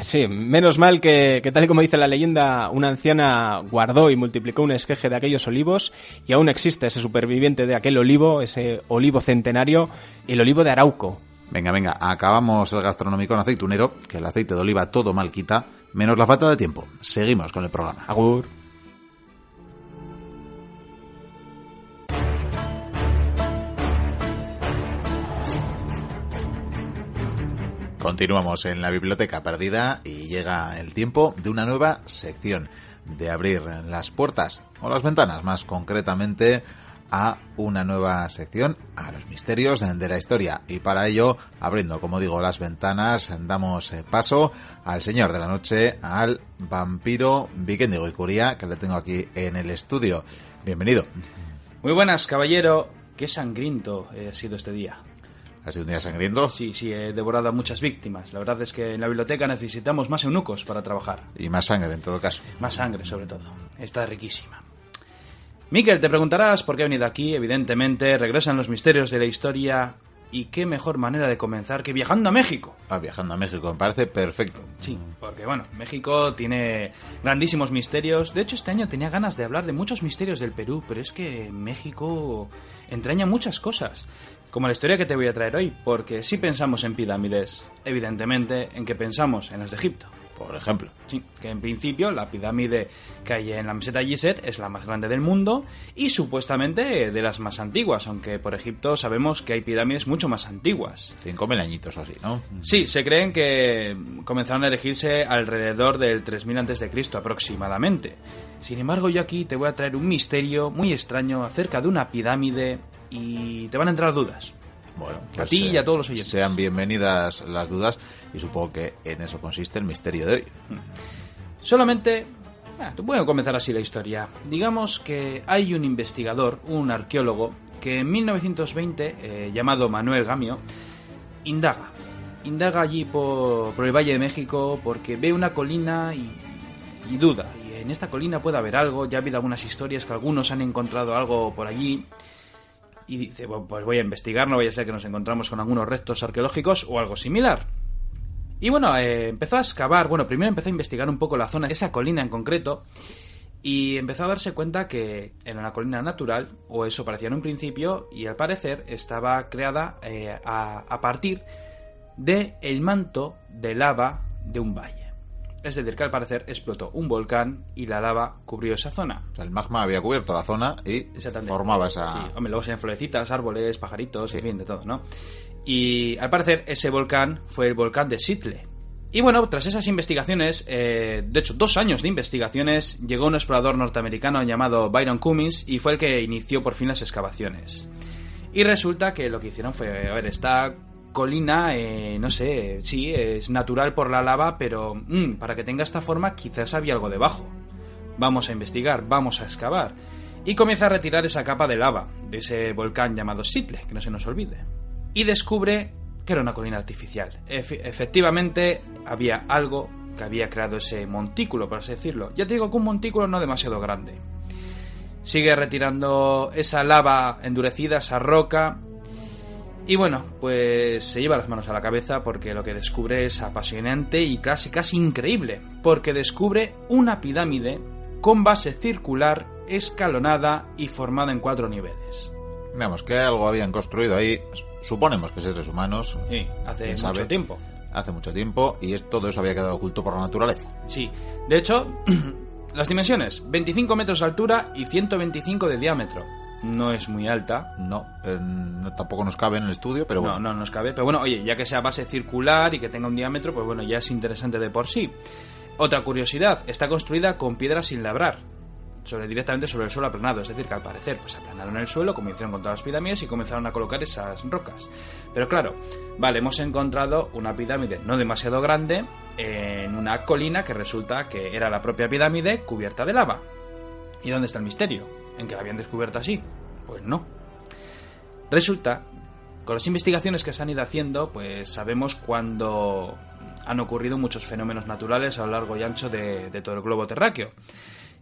Sí, menos mal que, tal y como dice la leyenda, una anciana guardó y multiplicó un esqueje de aquellos olivos y aún existe ese superviviente de aquel olivo, ese olivo centenario, el olivo de Arauco.
Venga, venga, acabamos el gastronómico en aceitunero, que el aceite de oliva todo mal quita, menos la falta de tiempo. Seguimos con el programa.
Agur.
Continuamos en la biblioteca perdida y llega el tiempo de una nueva sección, de abrir las puertas o las ventanas más concretamente a una nueva sección, a los misterios de la historia. Y para ello, abriendo, como digo, las ventanas, damos eh, paso al señor de la noche, al vampiro Vikendigo y Curía, que le tengo aquí en el estudio. Bienvenido.
Muy buenas, caballero. Qué sangriento ha sido este día.
¿Ha sido un día sangriento?
Sí, sí, he devorado a muchas víctimas. La verdad es que en la biblioteca necesitamos más eunucos para trabajar.
Y más sangre, en todo caso.
Más sangre, sobre todo. Está riquísima. Miquel, te preguntarás por qué he venido aquí. Evidentemente, regresan los misterios de la historia. Y qué mejor manera de comenzar que viajando a México.
Ah, viajando a México, me parece perfecto.
Sí, porque bueno, México tiene grandísimos misterios. De hecho, este año tenía ganas de hablar de muchos misterios del Perú, pero es que México entraña muchas cosas como la historia que te voy a traer hoy, porque si pensamos en pirámides, evidentemente en que pensamos en las de Egipto.
Por ejemplo.
Sí, que en principio la pirámide que hay en la meseta Gizeh es la más grande del mundo y supuestamente de las más antiguas, aunque por Egipto sabemos que hay pirámides mucho más antiguas.
Cinco mil añitos o así, ¿no?
Sí, se creen que comenzaron a elegirse alrededor del 3000 a.C. aproximadamente. Sin embargo, yo aquí te voy a traer un misterio muy extraño acerca de una pirámide y te van a entrar dudas.
Bueno,
a ti y a todos los oyentes.
Sean bienvenidas las dudas y supongo que en eso consiste el misterio de hoy.
Solamente, te voy a comenzar así la historia. Digamos que hay un investigador, un arqueólogo, que en 1920, eh, llamado Manuel Gamio, indaga. Indaga allí por, el Valle de México porque ve una colina y, y duda. Y en esta colina puede haber algo, ya ha habido algunas historias que algunos han encontrado algo por allí y dice, bueno, pues voy a investigar, no vaya a ser que nos encontramos con algunos restos arqueológicos o algo similar. Y bueno, eh, empezó a excavar, bueno, primero empezó a investigar un poco la zona, esa colina en concreto, y empezó a darse cuenta que era una colina natural, o eso parecía en un principio, y al parecer estaba creada eh, a, a, partir de el manto de lava de un valle. Es decir, que al parecer explotó un volcán y la lava cubrió esa zona.
O sea, el magma había cubierto la zona y formaba esa...
Sí, hombre, luego se florecitas, árboles, pajaritos, en fin, de todo, ¿no? Y al parecer ese volcán fue el volcán de Sitle. Y bueno, tras esas investigaciones, eh, de hecho dos años de investigaciones, llegó un explorador norteamericano llamado Byron Cummings y fue el que inició por fin las excavaciones. Y resulta que lo que hicieron fue, a ver, está colina, eh, no sé, sí, es natural por la lava, pero mm, para que tenga esta forma quizás había algo debajo. Vamos a investigar, vamos a excavar. Y comienza a retirar esa capa de lava de ese volcán llamado Sitle, que no se nos olvide. Y descubre que era una colina artificial. efectivamente, había algo que había creado ese montículo, por así decirlo. Ya te digo que un montículo no demasiado grande. Sigue retirando esa lava endurecida, esa roca, y bueno, pues se lleva las manos a la cabeza porque lo que descubre es apasionante y casi, casi increíble, porque descubre una pirámide con base circular, escalonada y formada en cuatro niveles.
Veamos que algo habían construido ahí, suponemos que seres humanos.
Sí, hace mucho tiempo.
Hace mucho tiempo y todo eso había quedado oculto por la naturaleza.
Sí, de hecho, Las dimensiones, 25 metros de altura y 125 de diámetro. No es muy alta.
No, pero no- tampoco nos cabe en el estudio, pero
No,
bueno.
no nos cabe. Pero bueno, oye, ya que sea base circular y que tenga un diámetro, pues bueno, ya es interesante de por sí. Otra curiosidad, está construida con piedras sin labrar. Sobre, directamente sobre el suelo aplanado, es decir, que al parecer pues aplanaron el suelo, como hicieron con todas las pirámides y comenzaron a colocar esas rocas. Pero claro, vale, hemos encontrado una pirámide no demasiado grande en una colina que resulta que era la propia pirámide cubierta de lava. ¿Y dónde está el misterio? ¿En que la habían descubierto así? Pues no. Resulta, con las investigaciones que se han ido haciendo, pues sabemos cuando han ocurrido muchos fenómenos naturales a lo largo y ancho de, de todo el globo terráqueo.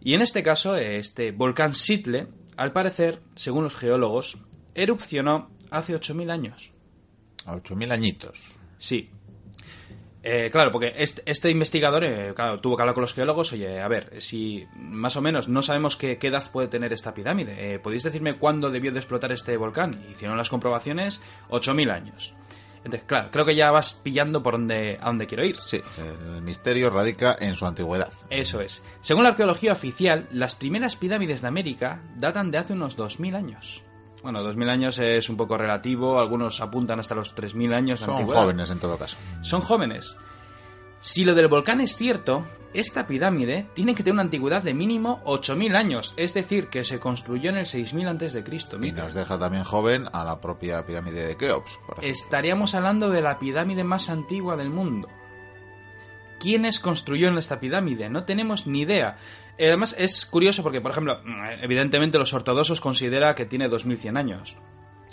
Y en este caso, este volcán Sitle, al parecer, según los geólogos, erupcionó hace 8.000 años.
A 8.000 añitos.
Sí. Eh, claro, porque este, este investigador eh, claro, tuvo que hablar con los geólogos. Oye, a ver, si más o menos no sabemos qué, qué edad puede tener esta pirámide, eh, ¿podéis decirme cuándo debió de explotar este volcán? Hicieron las comprobaciones, 8.000 años. Entonces, claro, creo que ya vas pillando por dónde, a dónde quiero ir.
Sí, el misterio radica en su antigüedad.
Eso es. Según la arqueología oficial, las primeras pirámides de América datan de hace unos 2.000 años. Bueno, 2.000 años es un poco relativo, algunos apuntan hasta los 3.000 años.
Son
antigüedad.
jóvenes en todo caso.
Son jóvenes. Si lo del volcán es cierto, esta pirámide tiene que tener una antigüedad de mínimo 8.000 años, es decir, que se construyó en el 6.000 antes de Cristo.
Y nos deja también joven a la propia pirámide de Keops, por.
Estaríamos hablando de la pirámide más antigua del mundo. ¿Quiénes construyeron esta pirámide? No tenemos ni idea. Eh, Además, es curioso porque, por ejemplo, mm, evidentemente los ortodoxos considera que tiene 2100 años.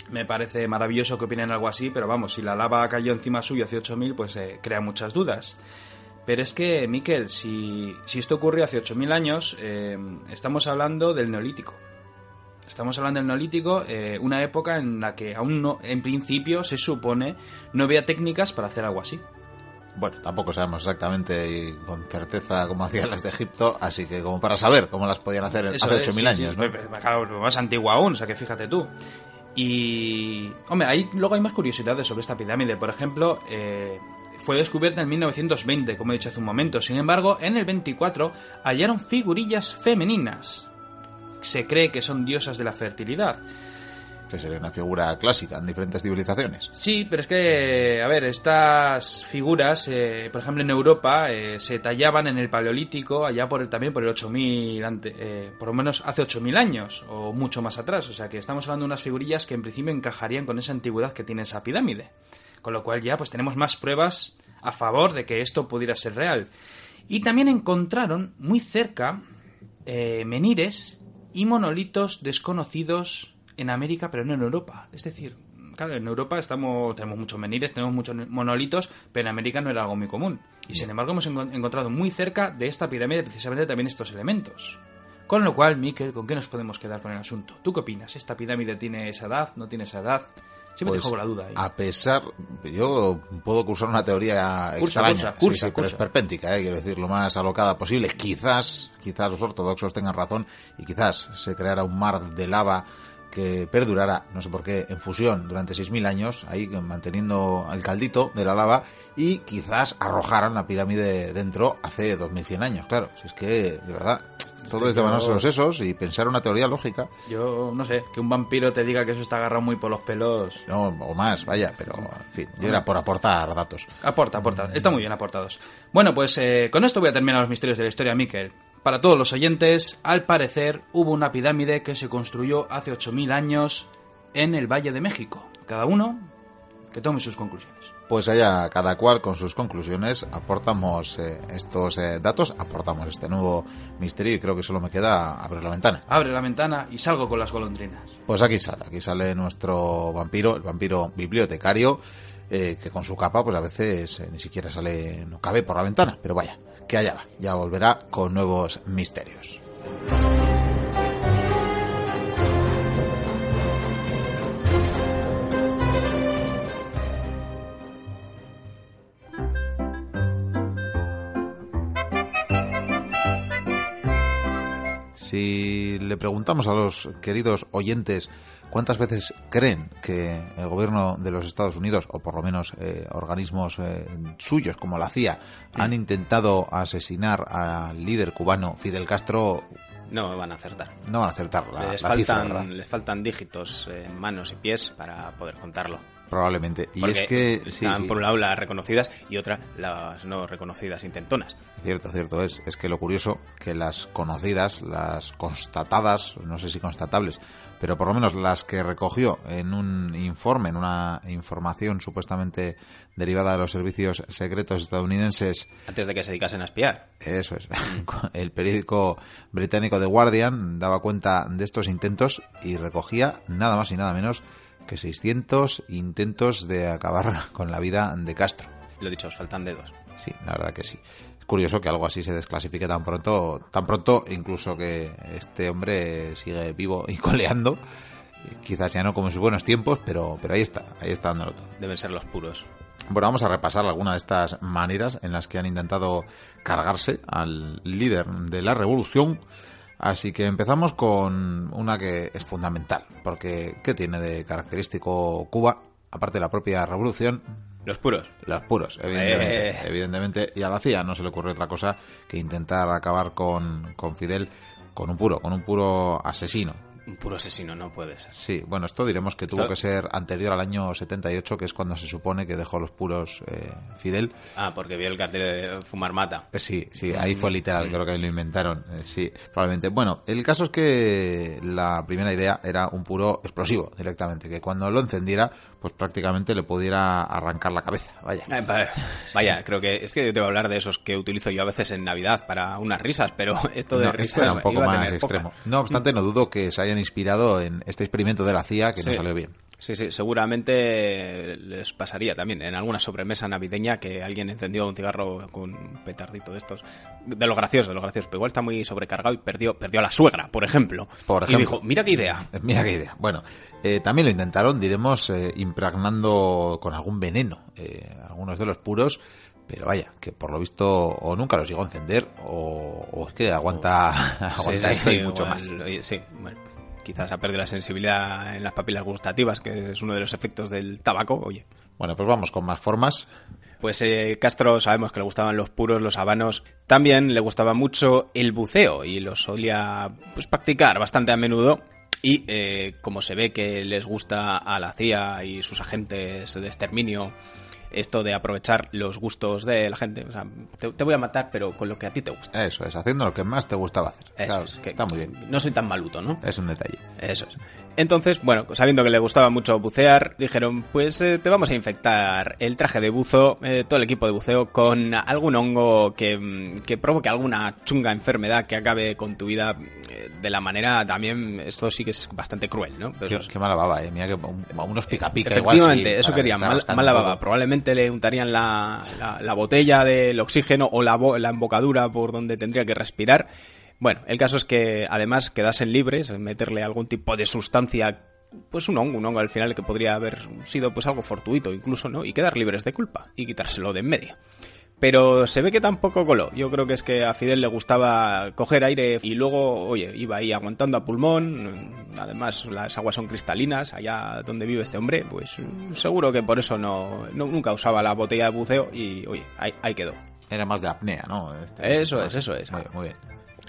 Me parece maravilloso que opinen algo así, pero vamos, si la lava cayó encima suyo hace 8000, pues eh, crea muchas dudas. Pero es que, Miquel, si, si esto ocurrió hace 8000 años, eh, estamos hablando del Neolítico. Estamos hablando del Neolítico, una época en la que aún no, en principio, se supone, no había técnicas para hacer algo así.
Bueno, tampoco sabemos exactamente y con certeza cómo hacían las de Egipto, así que como para saber cómo las podían hacer
Eso
hace
es,
8.000
sí,
años,
sí,
¿no?
pero, Claro, más antigua aún, o sea que fíjate tú. Y. Hombre, ahí luego hay más curiosidades sobre esta pirámide. Por ejemplo, eh, fue descubierta en 1920, como he dicho hace un momento. Sin embargo, en el 24 hallaron figurillas femeninas. Se cree que son diosas de la fertilidad.
Que sería una figura clásica en diferentes civilizaciones.
Sí, pero es que, a ver, estas figuras, eh, por ejemplo, en Europa eh, se tallaban en el Paleolítico, allá por el, también por el 8000, ante- eh, por lo menos hace 8000 años, o mucho más atrás. O sea que estamos hablando de unas figurillas que en principio encajarían con esa antigüedad que tiene esa pirámide. Con lo cual ya pues tenemos más pruebas a favor de que esto pudiera ser real. Y también encontraron muy cerca eh, menires y monolitos desconocidos en América, pero no en Europa. Es decir, claro, en Europa estamos, tenemos muchos menires, tenemos muchos monolitos, pero en América no era algo muy común. Y sin embargo hemos encon- encontrado muy cerca de esta pirámide precisamente también estos elementos. Con lo cual, Miquel, ¿con qué nos podemos quedar con el asunto? ¿Tú qué opinas? ¿Esta pirámide tiene esa edad? ¿No tiene esa edad? Siempre
Pues,
te la duda ahí.
A pesar, yo puedo cursar una teoría
Cursa,
extraña,
cursa, cursa,
sí, pero
cursa.
esperpéntica, eh, quiero decir, lo más alocada posible. Quizás, quizás los ortodoxos tengan razón y quizás se creara un mar de lava que perdurara, no sé por qué, en fusión durante 6.000 años, ahí manteniendo el caldito de la lava, y quizás arrojaran la pirámide dentro hace 2.100 años. Claro, si es que, de verdad, todo es de ganarse los sesos y pensar una teoría lógica,
Yo no sé, que un vampiro te diga que eso está agarrado muy por los pelos.
no, o más, vaya, pero, en fin, yo era por aportar datos.
Aporta, aporta. Está muy bien aportados. Bueno, pues eh, con esto voy a terminar los misterios de la historia, Miquel. Para todos los oyentes, al parecer hubo una pirámide que se construyó hace 8.000 años en el Valle de México. Cada uno que tome sus conclusiones.
Pues allá cada cual con sus conclusiones aportamos eh, estos eh, datos, aportamos este nuevo misterio y creo que solo me queda abrir la ventana.
Abre la ventana y salgo con las golondrinas.
Pues aquí sale, aquí sale nuestro vampiro, el vampiro bibliotecario, eh, que con su capa pues a veces eh, ni siquiera sale, no cabe por la ventana, pero vaya, que allá va, ya volverá con nuevos misterios. Si le preguntamos a los queridos oyentes cuántas veces creen que el gobierno de los Estados Unidos, o por lo menos eh, organismos eh, suyos como la CIA, han intentado asesinar al líder cubano Fidel Castro,
No van a acertar.
no van a acertar la,
les,
la cifra, ¿verdad?
faltan, les faltan dígitos en manos y pies para poder contarlo.
Probablemente. Y
Porque
es que, sí,
están
sí,
por un lado las reconocidas y otra las no reconocidas intentonas.
cierto, cierto es. Es que lo curioso que las conocidas, las constatadas, no sé si constatables, pero por lo menos las que recogió en un informe, en una información supuestamente derivada de los servicios secretos estadounidenses,
Antes de que se dedicasen a espiar.
eso es, el periódico británico The Guardian daba cuenta de estos intentos y recogía nada más y nada menos que 600 intentos de acabar con la vida de Castro.
Lo dicho, os faltan dedos.
Sí, la verdad que sí. Es curioso que algo así se desclasifique tan pronto, tan pronto, incluso que este hombre sigue vivo y coleando. Quizás ya no como en sus buenos tiempos, pero, pero ahí está, ahí está dándolo todo.
Deben ser los puros.
Bueno, vamos a repasar algunas de estas maneras en las que han intentado cargarse al líder de la revolución. Así que empezamos con una que es fundamental, porque ¿qué tiene de característico Cuba? Aparte de la propia revolución,
Los puros.
los puros, evidentemente.
Eh.
evidentemente. Y a la CIA no se le ocurrió otra cosa que intentar acabar con, con Fidel con un puro, con un puro asesino.
Un puro asesino no puede ser.
Sí, bueno, esto diremos que tuvo
Esto-
que ser anterior al año 78, que es cuando se supone que dejó los puros eh, Fidel.
Ah, porque vio el cartel de Fumar Mata.
Eh, Sí, sí, ahí fue literal, creo que lo inventaron. eh, sí, probablemente. Bueno, el caso es que la primera idea era un puro explosivo directamente, que cuando lo encendiera, pues prácticamente le pudiera arrancar la cabeza. Vaya.
Eh, va- Vaya, creo que es que te voy a hablar de esos que utilizo yo a veces en Navidad para unas risas, pero esto de
No,
risas
era un poco más
poca.
extremo. No obstante, no dudo que se hayan inspirado en este experimento de la CIA que no salió bien.
Sí, sí, seguramente les pasaría también en alguna sobremesa navideña que alguien encendió un cigarro con un petardito de estos. De lo gracioso, de lo gracioso. Pero igual está muy sobrecargado y perdió, perdió a la suegra, por ejemplo.
Por
Y
ejemplo.
dijo, mira qué idea.
Mira qué idea. Bueno, eh, también lo intentaron, diremos, eh, impregnando con algún veneno eh, algunos de los puros, pero vaya, que por lo visto o nunca los llegó a encender o, o es que aguanta, aguanta
Sí,
esto
sí,
y mucho
igual,
más.
Sí, bueno, quizás ha perdido la sensibilidad en las papilas gustativas, que es uno de los efectos del tabaco, oye.
Bueno, pues vamos con más formas.
Pues eh, Castro sabemos que le gustaban los puros, los habanos. También le gustaba mucho el buceo y lo solía pues, practicar bastante a menudo. Y eh, como se ve que les gusta a la CIA y sus agentes de exterminio esto de aprovechar los gustos de la gente. O sea, te, te voy a matar, pero con lo que a ti te gusta.
Eso es, haciendo lo que más te gustaba hacer.
Eso
Claro,
es, que
está muy bien.
No soy tan maluto, ¿no?
Es un detalle.
Eso es. Entonces, bueno, sabiendo que le gustaba mucho bucear, dijeron, pues eh, te vamos a infectar el traje de buzo, eh, todo el equipo de buceo, con algún hongo que, mm, que provoque alguna chunga enfermedad que acabe con tu vida eh, de la manera también, esto sí que es bastante cruel, ¿no? Pero
Qué, qué mala baba, eh. Mira que un- unos pica pica igual.
Efectivamente,
sí,
eso
para
quería,
estar
mal, mala baba. Probablemente le untarían la, la- la botella del oxígeno o la, la embocadura por donde tendría que respirar. Bueno, el caso es que además quedasen libres, meterle algún tipo de sustancia, pues un hongo, un hongo al final que podría haber sido pues algo fortuito incluso, ¿no? Y quedar libres de culpa y quitárselo de en medio. Pero se ve que tampoco coló. Yo creo que es que a Fidel le gustaba coger aire y luego, oye, iba ahí aguantando a pulmón. Además, las aguas son cristalinas allá donde vive este hombre. Pues seguro que por eso no, no- nunca usaba la botella de buceo y, oye, ahí, ahí quedó.
Era más de apnea, ¿no? Este-
Eso es, eso es.
Muy muy bien.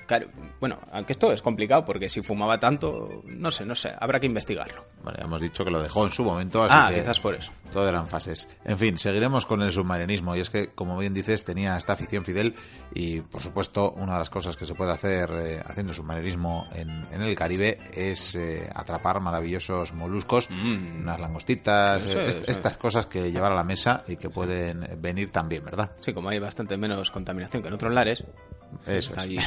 Claro, bueno, aunque esto es complicado porque si fumaba tanto, no sé, no sé, habrá que investigarlo.
Ya hemos dicho que lo dejó en su momento. así
Ah,
que
quizás por eso.
Todo eran fases. En fin, seguiremos con el submarinismo. Y es que, como bien dices, tenía esta afición Fidel. Y, por supuesto, una de las cosas que se puede hacer eh, haciendo submarinismo en, en el Caribe es eh, atrapar maravillosos moluscos,
Mm.
unas langostitas, eh, est- estas cosas que llevar a la mesa y que pueden venir también, ¿verdad?
Sí, como hay bastante menos contaminación que en otros lares,
Eso es.
hay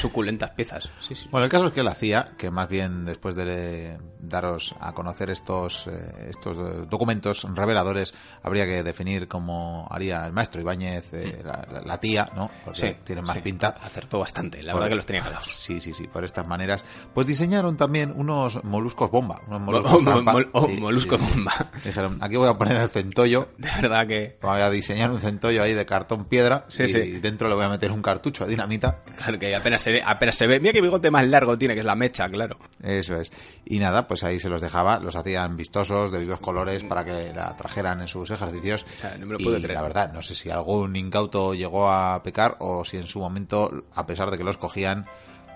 piezas. Sí, sí.
Bueno, el caso es que la CIA, que más bien después de daros a conocer estos, eh, estos documentos reveladores, habría que definir cómo haría el maestro Ibáñez, eh, la, la- la tía, ¿no? Porque
Sí,
tienen más pinta.
Acertó bastante, la
Por-
verdad que los tenía calados.
Sí, sí, sí, por estas maneras. Pues diseñaron también unos moluscos bomba. Unos moluscos
mol- oh, bomba.
Dijeron, aquí voy a poner el centollo.
De verdad que...
Voy a diseñar un centollo ahí de cartón piedra
Sí,
y
sí.
dentro le voy a meter un cartucho de dinamita
Claro que apenas se, ve, apenas se ve. Mira qué bigote más largo tiene, que es la mecha, claro.
Eso es. Y nada, pues ahí se los dejaba, los hacían vistosos, de vivos colores, para que la trajeran en sus ejercicios.
O sea, no me lo puedo
y
creer.
la verdad, no sé si algún incauto llegó a pecar o si en su momento, a pesar de que los cogían,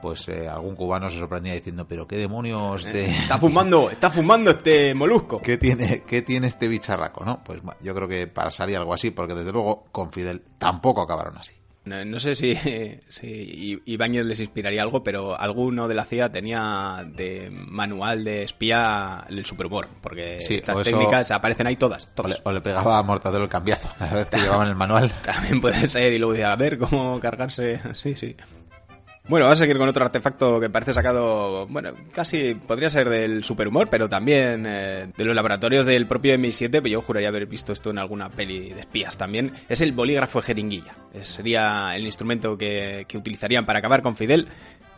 pues eh, algún cubano se sorprendía diciendo, pero qué demonios de...
Está fumando, está fumando este molusco.
¿Qué tiene, ¿Qué tiene este bicharraco? ¿no? Pues yo creo que pasaría algo así, porque desde luego con Fidel tampoco acabaron así.
No, no sé si, si Ibáñez les inspiraría algo, pero alguno de la CIA tenía de manual de espía el superhumor, porque
Sí,
estas
eso-
técnicas aparecen ahí todas,
O le,
todas.
o le pegaba a Mortadelo el cambiazo, a vez que llevaban el manual.
También puede ser, y luego decía, a ver cómo cargarse. Sí, sí. Bueno, vamos a seguir con otro artefacto que parece sacado, bueno, casi podría ser del superhumor, pero también eh, de los laboratorios del propio MI7, pero yo juraría haber visto esto en alguna peli de espías también. Es el bolígrafo jeringuilla. Es- sería el instrumento que, que utilizarían para acabar con Fidel.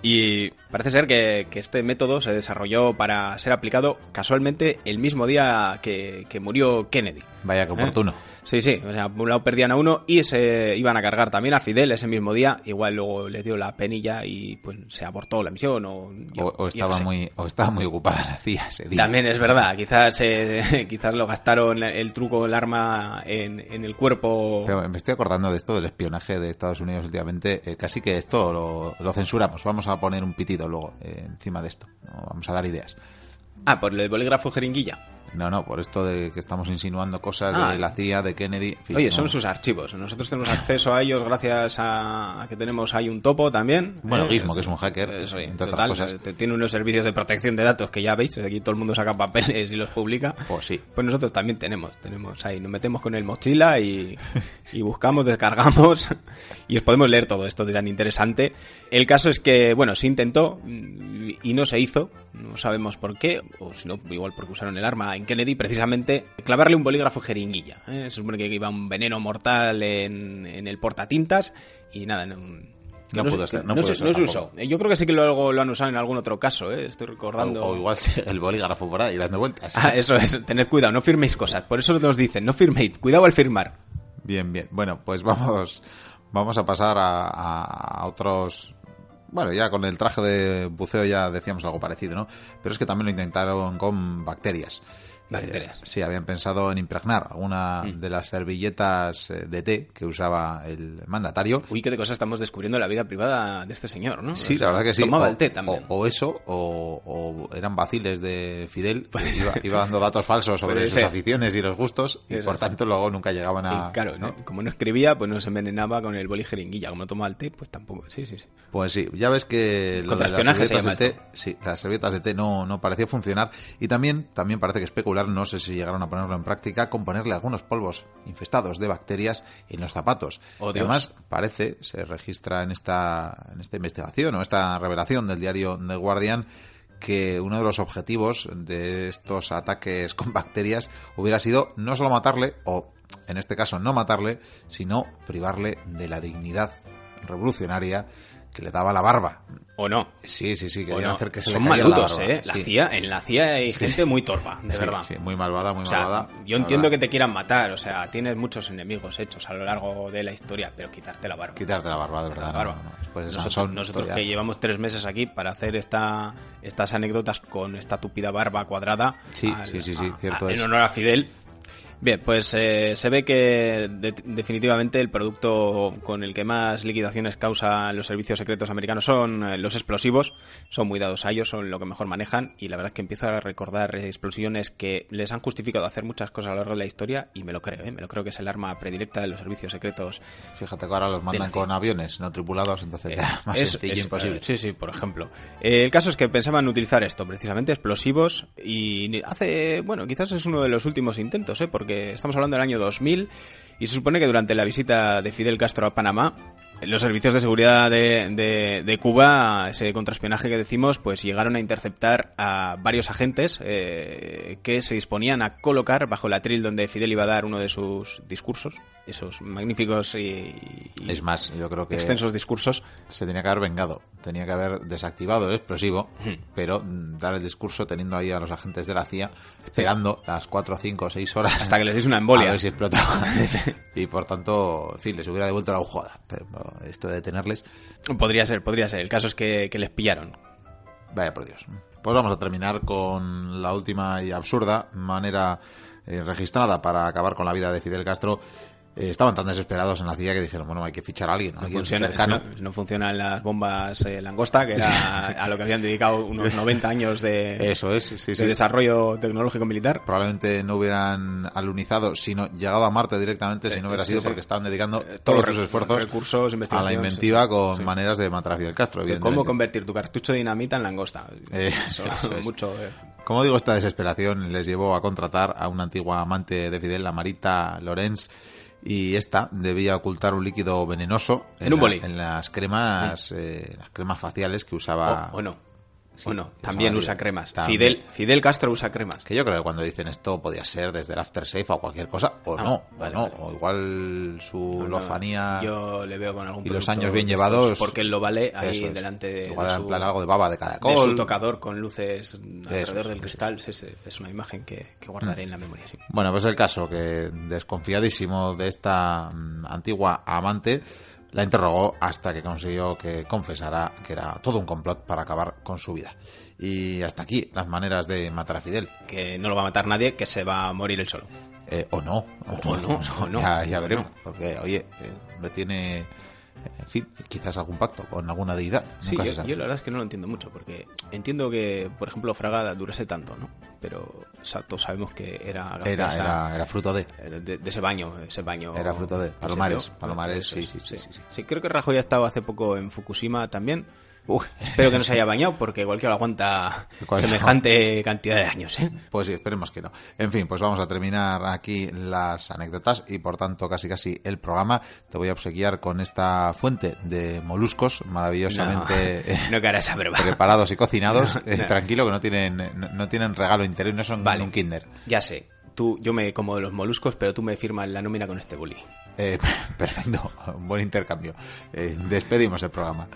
Y parece ser que, que este método se desarrolló para ser aplicado casualmente el mismo día que, que murió Kennedy.
Vaya que oportuno.
Sí, sí, o sea, por un lado perdían a uno y se iban a cargar también a Fidel ese mismo día. Igual luego les dio la penilla y pues se abortó la misión o... yo-
O, estaba
sé.
muy, o estaba muy ocupada la CIA ese día.
También es verdad, quizás eh, quizás lo gastaron el truco, el arma en, en el cuerpo...
Pero me estoy acordando de esto del espionaje de Estados Unidos últimamente. eh, casi que esto lo, lo censuramos. Vamos a poner un pitido luego eh, encima de esto. No, vamos a dar ideas.
Ah, por el bolígrafo jeringuilla.
No, no, por esto de que estamos insinuando cosas
Ah.
de la CIA, de Kennedy. en fin,
Oye,
no.
son sus archivos. Nosotros tenemos acceso a ellos gracias a, que tenemos ahí un topo también.
Bueno,
Eh,
Gizmo, que es un hacker,
Eso,
entre otras
total,
cosas.
tiene unos servicios de protección de datos que ya veis. Aquí todo el mundo saca papeles y los publica.
Pues sí.
Pues nosotros también tenemos, tenemos ahí, nos metemos con el mochila y, y buscamos, descargamos y os podemos leer todo esto de tan interesante. El caso es que, bueno, se intentó y no se hizo, no sabemos por qué, o si no, igual porque usaron el arma en Kennedy, precisamente clavarle un bolígrafo jeringuilla. ¿eh? Se supone que iba un veneno mortal en, en el portatintas y nada, no,
No
se-
pudo ser, no
no
pudo
se,
ser
no se usó.
tampoco.
Yo creo que sí que luego lo han usado en algún otro caso, ¿eh? estoy recordando.
O, o igual el bolígrafo por ahí dando vueltas.
Ah, eso es, tened cuidado, no firméis cosas. Por eso nos dicen, no firméis, cuidado al firmar.
Bien, bien. Bueno, pues vamos, vamos a pasar a otros. Bueno, ya con el traje de buceo ya decíamos algo parecido, ¿no? Pero es que también lo intentaron con bacterias.
Bacterias.
Eh, sí, habían pensado en impregnar alguna
Mm.
de las servilletas eh, de té que usaba el mandatario.
Uy, qué de cosas estamos descubriendo en la vida privada de este señor, ¿no?
Sí,
O sea,
la verdad que sí.
Tomaba
o,
el té también.
o- o eso, o, eran vaciles de Fidel, que iba, iba dando datos falsos sobre sus aficiones y los gustos, y por tanto luego nunca llegaban a...
Y claro,
¿no?
como no escribía, pues no se envenenaba con el boli jeringuilla. Como no tomaba el té, pues tampoco. Sí, sí, sí.
Pues sí, ya ves que lo de las servilletas de té, sí, las servilletas de té no, no pareció funcionar y también, también parece que no sé si llegaron a ponerlo en práctica, con ponerle algunos polvos infestados de bacterias en los zapatos.
Oh,
además, parece, se registra en esta, en esta investigación o esta revelación del diario The Guardian, que uno de los objetivos de estos ataques con bacterias hubiera sido no solo matarle, o en este caso no matarle, sino privarle de la dignidad revolucionaria que le daba la barba.
O no.
Sí, sí, sí, querían
no.
hacer que se
Son
le
malutos,
la barba.
¿eh? La
Sí.
CIA, en la CIA hay gente muy torva, de verdad.
sí, muy malvada, muy
O sea,
malvada.
yo entiendo
verdad.
que te quieran matar, o sea, tienes muchos enemigos hechos a lo largo de la historia, pero quitarte la barba.
Quitarte la barba, de verdad.
La barba.
no, no, no. Después de
nosotros
Sansón,
que llevamos tres meses aquí para hacer esta, estas anécdotas con esta tupida barba cuadrada.
Sí, sí, sí, sí, cierto
En
es.
honor a Fidel. Bien, pues eh, se ve que de- definitivamente el producto con el que más liquidaciones causan los servicios secretos americanos son eh, los explosivos. Son muy dados a ellos, son lo que mejor manejan y la verdad es que empiezo a recordar explosiones que les han justificado hacer muchas cosas a lo largo de la historia y me lo creo, ¿eh? me lo creo que es el arma predilecta de los servicios secretos
Fíjate que ahora los mandan con aviones no tripulados, entonces ya más
es-
sencillo
es-
imposible.
eh, sí, sí, por ejemplo. Eh, el caso es que pensaban utilizar esto, precisamente explosivos, y hace, bueno, quizás es uno de los últimos intentos, ¿eh? porque estamos hablando del año 2000, y se supone que durante la visita de Fidel Castro a Panamá, los servicios de seguridad de, de- de Cuba, ese contraespionaje que decimos, pues llegaron a interceptar a varios agentes eh, que se disponían a colocar bajo el atril donde Fidel iba a dar uno de sus discursos, esos magníficos y, y
Es más, yo creo que
extensos discursos.
se tenía que haber vengado, tenía que haber desactivado el explosivo, pero mm, dar el discurso teniendo ahí a los agentes de la CIA esperando las 4, 5, 6 horas
Hasta que les diese una
a
embolia.
ver si explotaba. y por tanto, en fin, les hubiera devuelto la. Pero esto de detenerles,
Podría ser, podría ser. El caso es que, que les pillaron.
vaya por Dios. Pues vamos a terminar con la última y absurda manera eh, registrada para acabar con la vida de Fidel Castro. Eh, estaban tan desesperados en la CIA que dijeron, bueno, hay que fichar a alguien,
No,
alguien
funciona-
cercano.
no- no funcionan las bombas eh, langosta, que era a lo que habían dedicado unos 90 años de,
Eso es, sí,
de
sí.
desarrollo tecnológico militar.
probablemente no hubieran alunizado, sino llegado a Marte directamente si no hubiera
sí,
sido porque estaban dedicando
Eh,
todos sus esfuerzos
recursos,
a la inventiva con maneras de matar a Fidel Castro, evidentemente.
¿Cómo convertir tu cartucho de dinamita en langosta?
Eh,
Eso,
eso es.
mucho. eh.
Como digo, esta desesperación les llevó a contratar a una antigua amante de Fidel, la Marita Lorenz, y esta debía ocultar un líquido venenoso
En un
la- en las cremas, eh, las cremas faciales que usaba.
O, o no.
Sí,
Bueno, también usa cremas.
También.
Fidel, Fidel Castro usa cremas.
Que yo creo que cuando dicen esto podía ser desde el aftershave o cualquier cosa, o
Ah,
no,
vale,
o no,
vale.
o igual su
No, no,
lofanía.
Yo le veo con algún
y los años bien llevados,
Porque él lo vale ahí
es.
delante de,
Igual
de
en
su,
plan algo de baba de caracol.
de su tocador con luces alrededor del cristal. Sí, sí, es una imagen que, que guardaré en la memoria. sí.
Bueno, pues el caso que desconfiadísimo de esta mm, antigua amante la interrogó hasta que consiguió que confesara que era todo un complot para acabar con su vida. Y hasta aquí las maneras de matar a Fidel.
Que no lo va a matar nadie, que se va a morir él solo.
Eh, o no,
O no, o no.
ya, veremos. Porque, oye, eh, tiene, en fin, quizás algún pacto con alguna deidad.
Sí, yo, yo la verdad es que no lo entiendo mucho, porque entiendo que, por ejemplo, Fraga durase tanto, ¿no? Pero o sea, todos sabemos que era
Era, era, era fruto de.
eh, de, de ese baño, ese baño.
Era fruto de Palomares. Palomares, sí, sí, sí, sí, sí.
Sí, creo que Rajoy ha estado hace poco en Fukushima también. Espero que no se haya bañado, porque cualquiera aguanta semejante cantidad de años, ¿eh?
Pues sí, esperemos que no. En fin, pues vamos a terminar aquí las anécdotas y por tanto casi casi el programa. Te voy a obsequiar con esta fuente de moluscos maravillosamente
No, no esa
preparados y cocinados.
No,
Eh, tranquilo que no tienen no, no tienen regalo interior, no son
Vale.
un kinder.
Ya sé. Tú, yo me como de los moluscos, pero tú me firmas la nómina con este bully.
Eh, perfecto, un buen intercambio. Eh, despedimos el programa.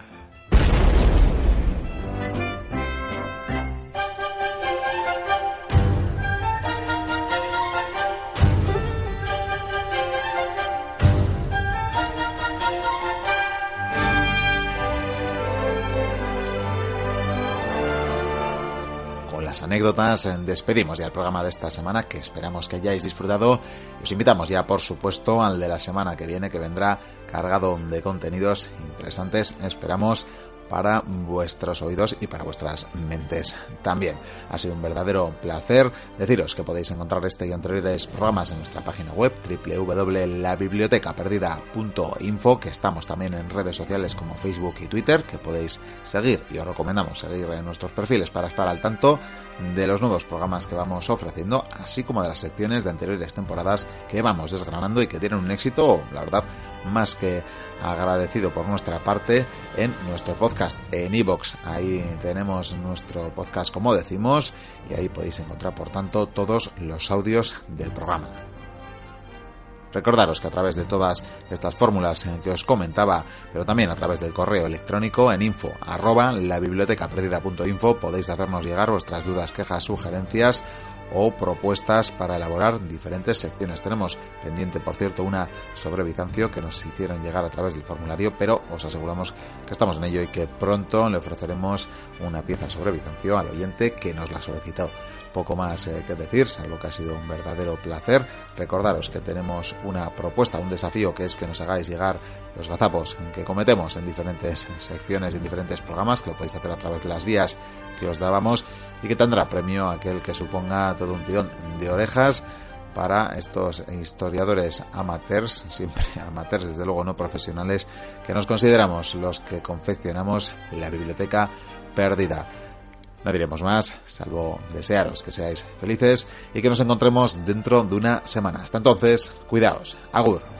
Las anécdotas eh, despedimos ya el programa de esta semana que esperamos que hayáis disfrutado. Os invitamos ya, por supuesto, al de la semana que viene que vendrá cargado de contenidos interesantes. Esperamos para vuestros oídos y para vuestras mentes también. Ha sido un verdadero placer deciros que podéis encontrar este y anteriores programas en nuestra página web www.labibliotecaperdida.info que estamos también en redes sociales como Facebook y Twitter que podéis seguir y os recomendamos seguir en nuestros perfiles para estar al tanto de los nuevos programas que vamos ofreciendo así como de las secciones de anteriores temporadas que vamos desgranando y que tienen un éxito la verdad más que agradecido por nuestra parte en nuestro podcast en iBox. Ahí tenemos nuestro podcast como decimos y ahí podéis encontrar por tanto todos los audios del programa. Recordaros que a través de todas estas fórmulas que os comentaba, pero también a través del correo electrónico en info arroba la biblioteca perdida.info podéis hacernos llegar vuestras dudas, quejas, sugerencias o propuestas para elaborar diferentes secciones. Tenemos pendiente, por cierto, una sobre Bizancio que nos hicieron llegar a través del formulario, pero os aseguramos que estamos en ello y que pronto le ofreceremos una pieza sobre Bizancio al oyente que nos la solicitó. Poco más eh, que decir, salvo que ha sido un verdadero placer. Recordaros que tenemos una propuesta, un desafío que es que nos hagáis llegar los gazapos que cometemos en diferentes secciones, en diferentes programas, que lo podéis hacer a través de las vías que os dábamos y que tendrá premio aquel que suponga todo un tirón de orejas para estos historiadores amateurs, siempre amateurs, desde luego no profesionales, que nos consideramos los que confeccionamos la biblioteca perdida. No diremos más, salvo desearos que seáis felices y que nos encontremos dentro de una semana. Hasta entonces, cuidaos. Agur.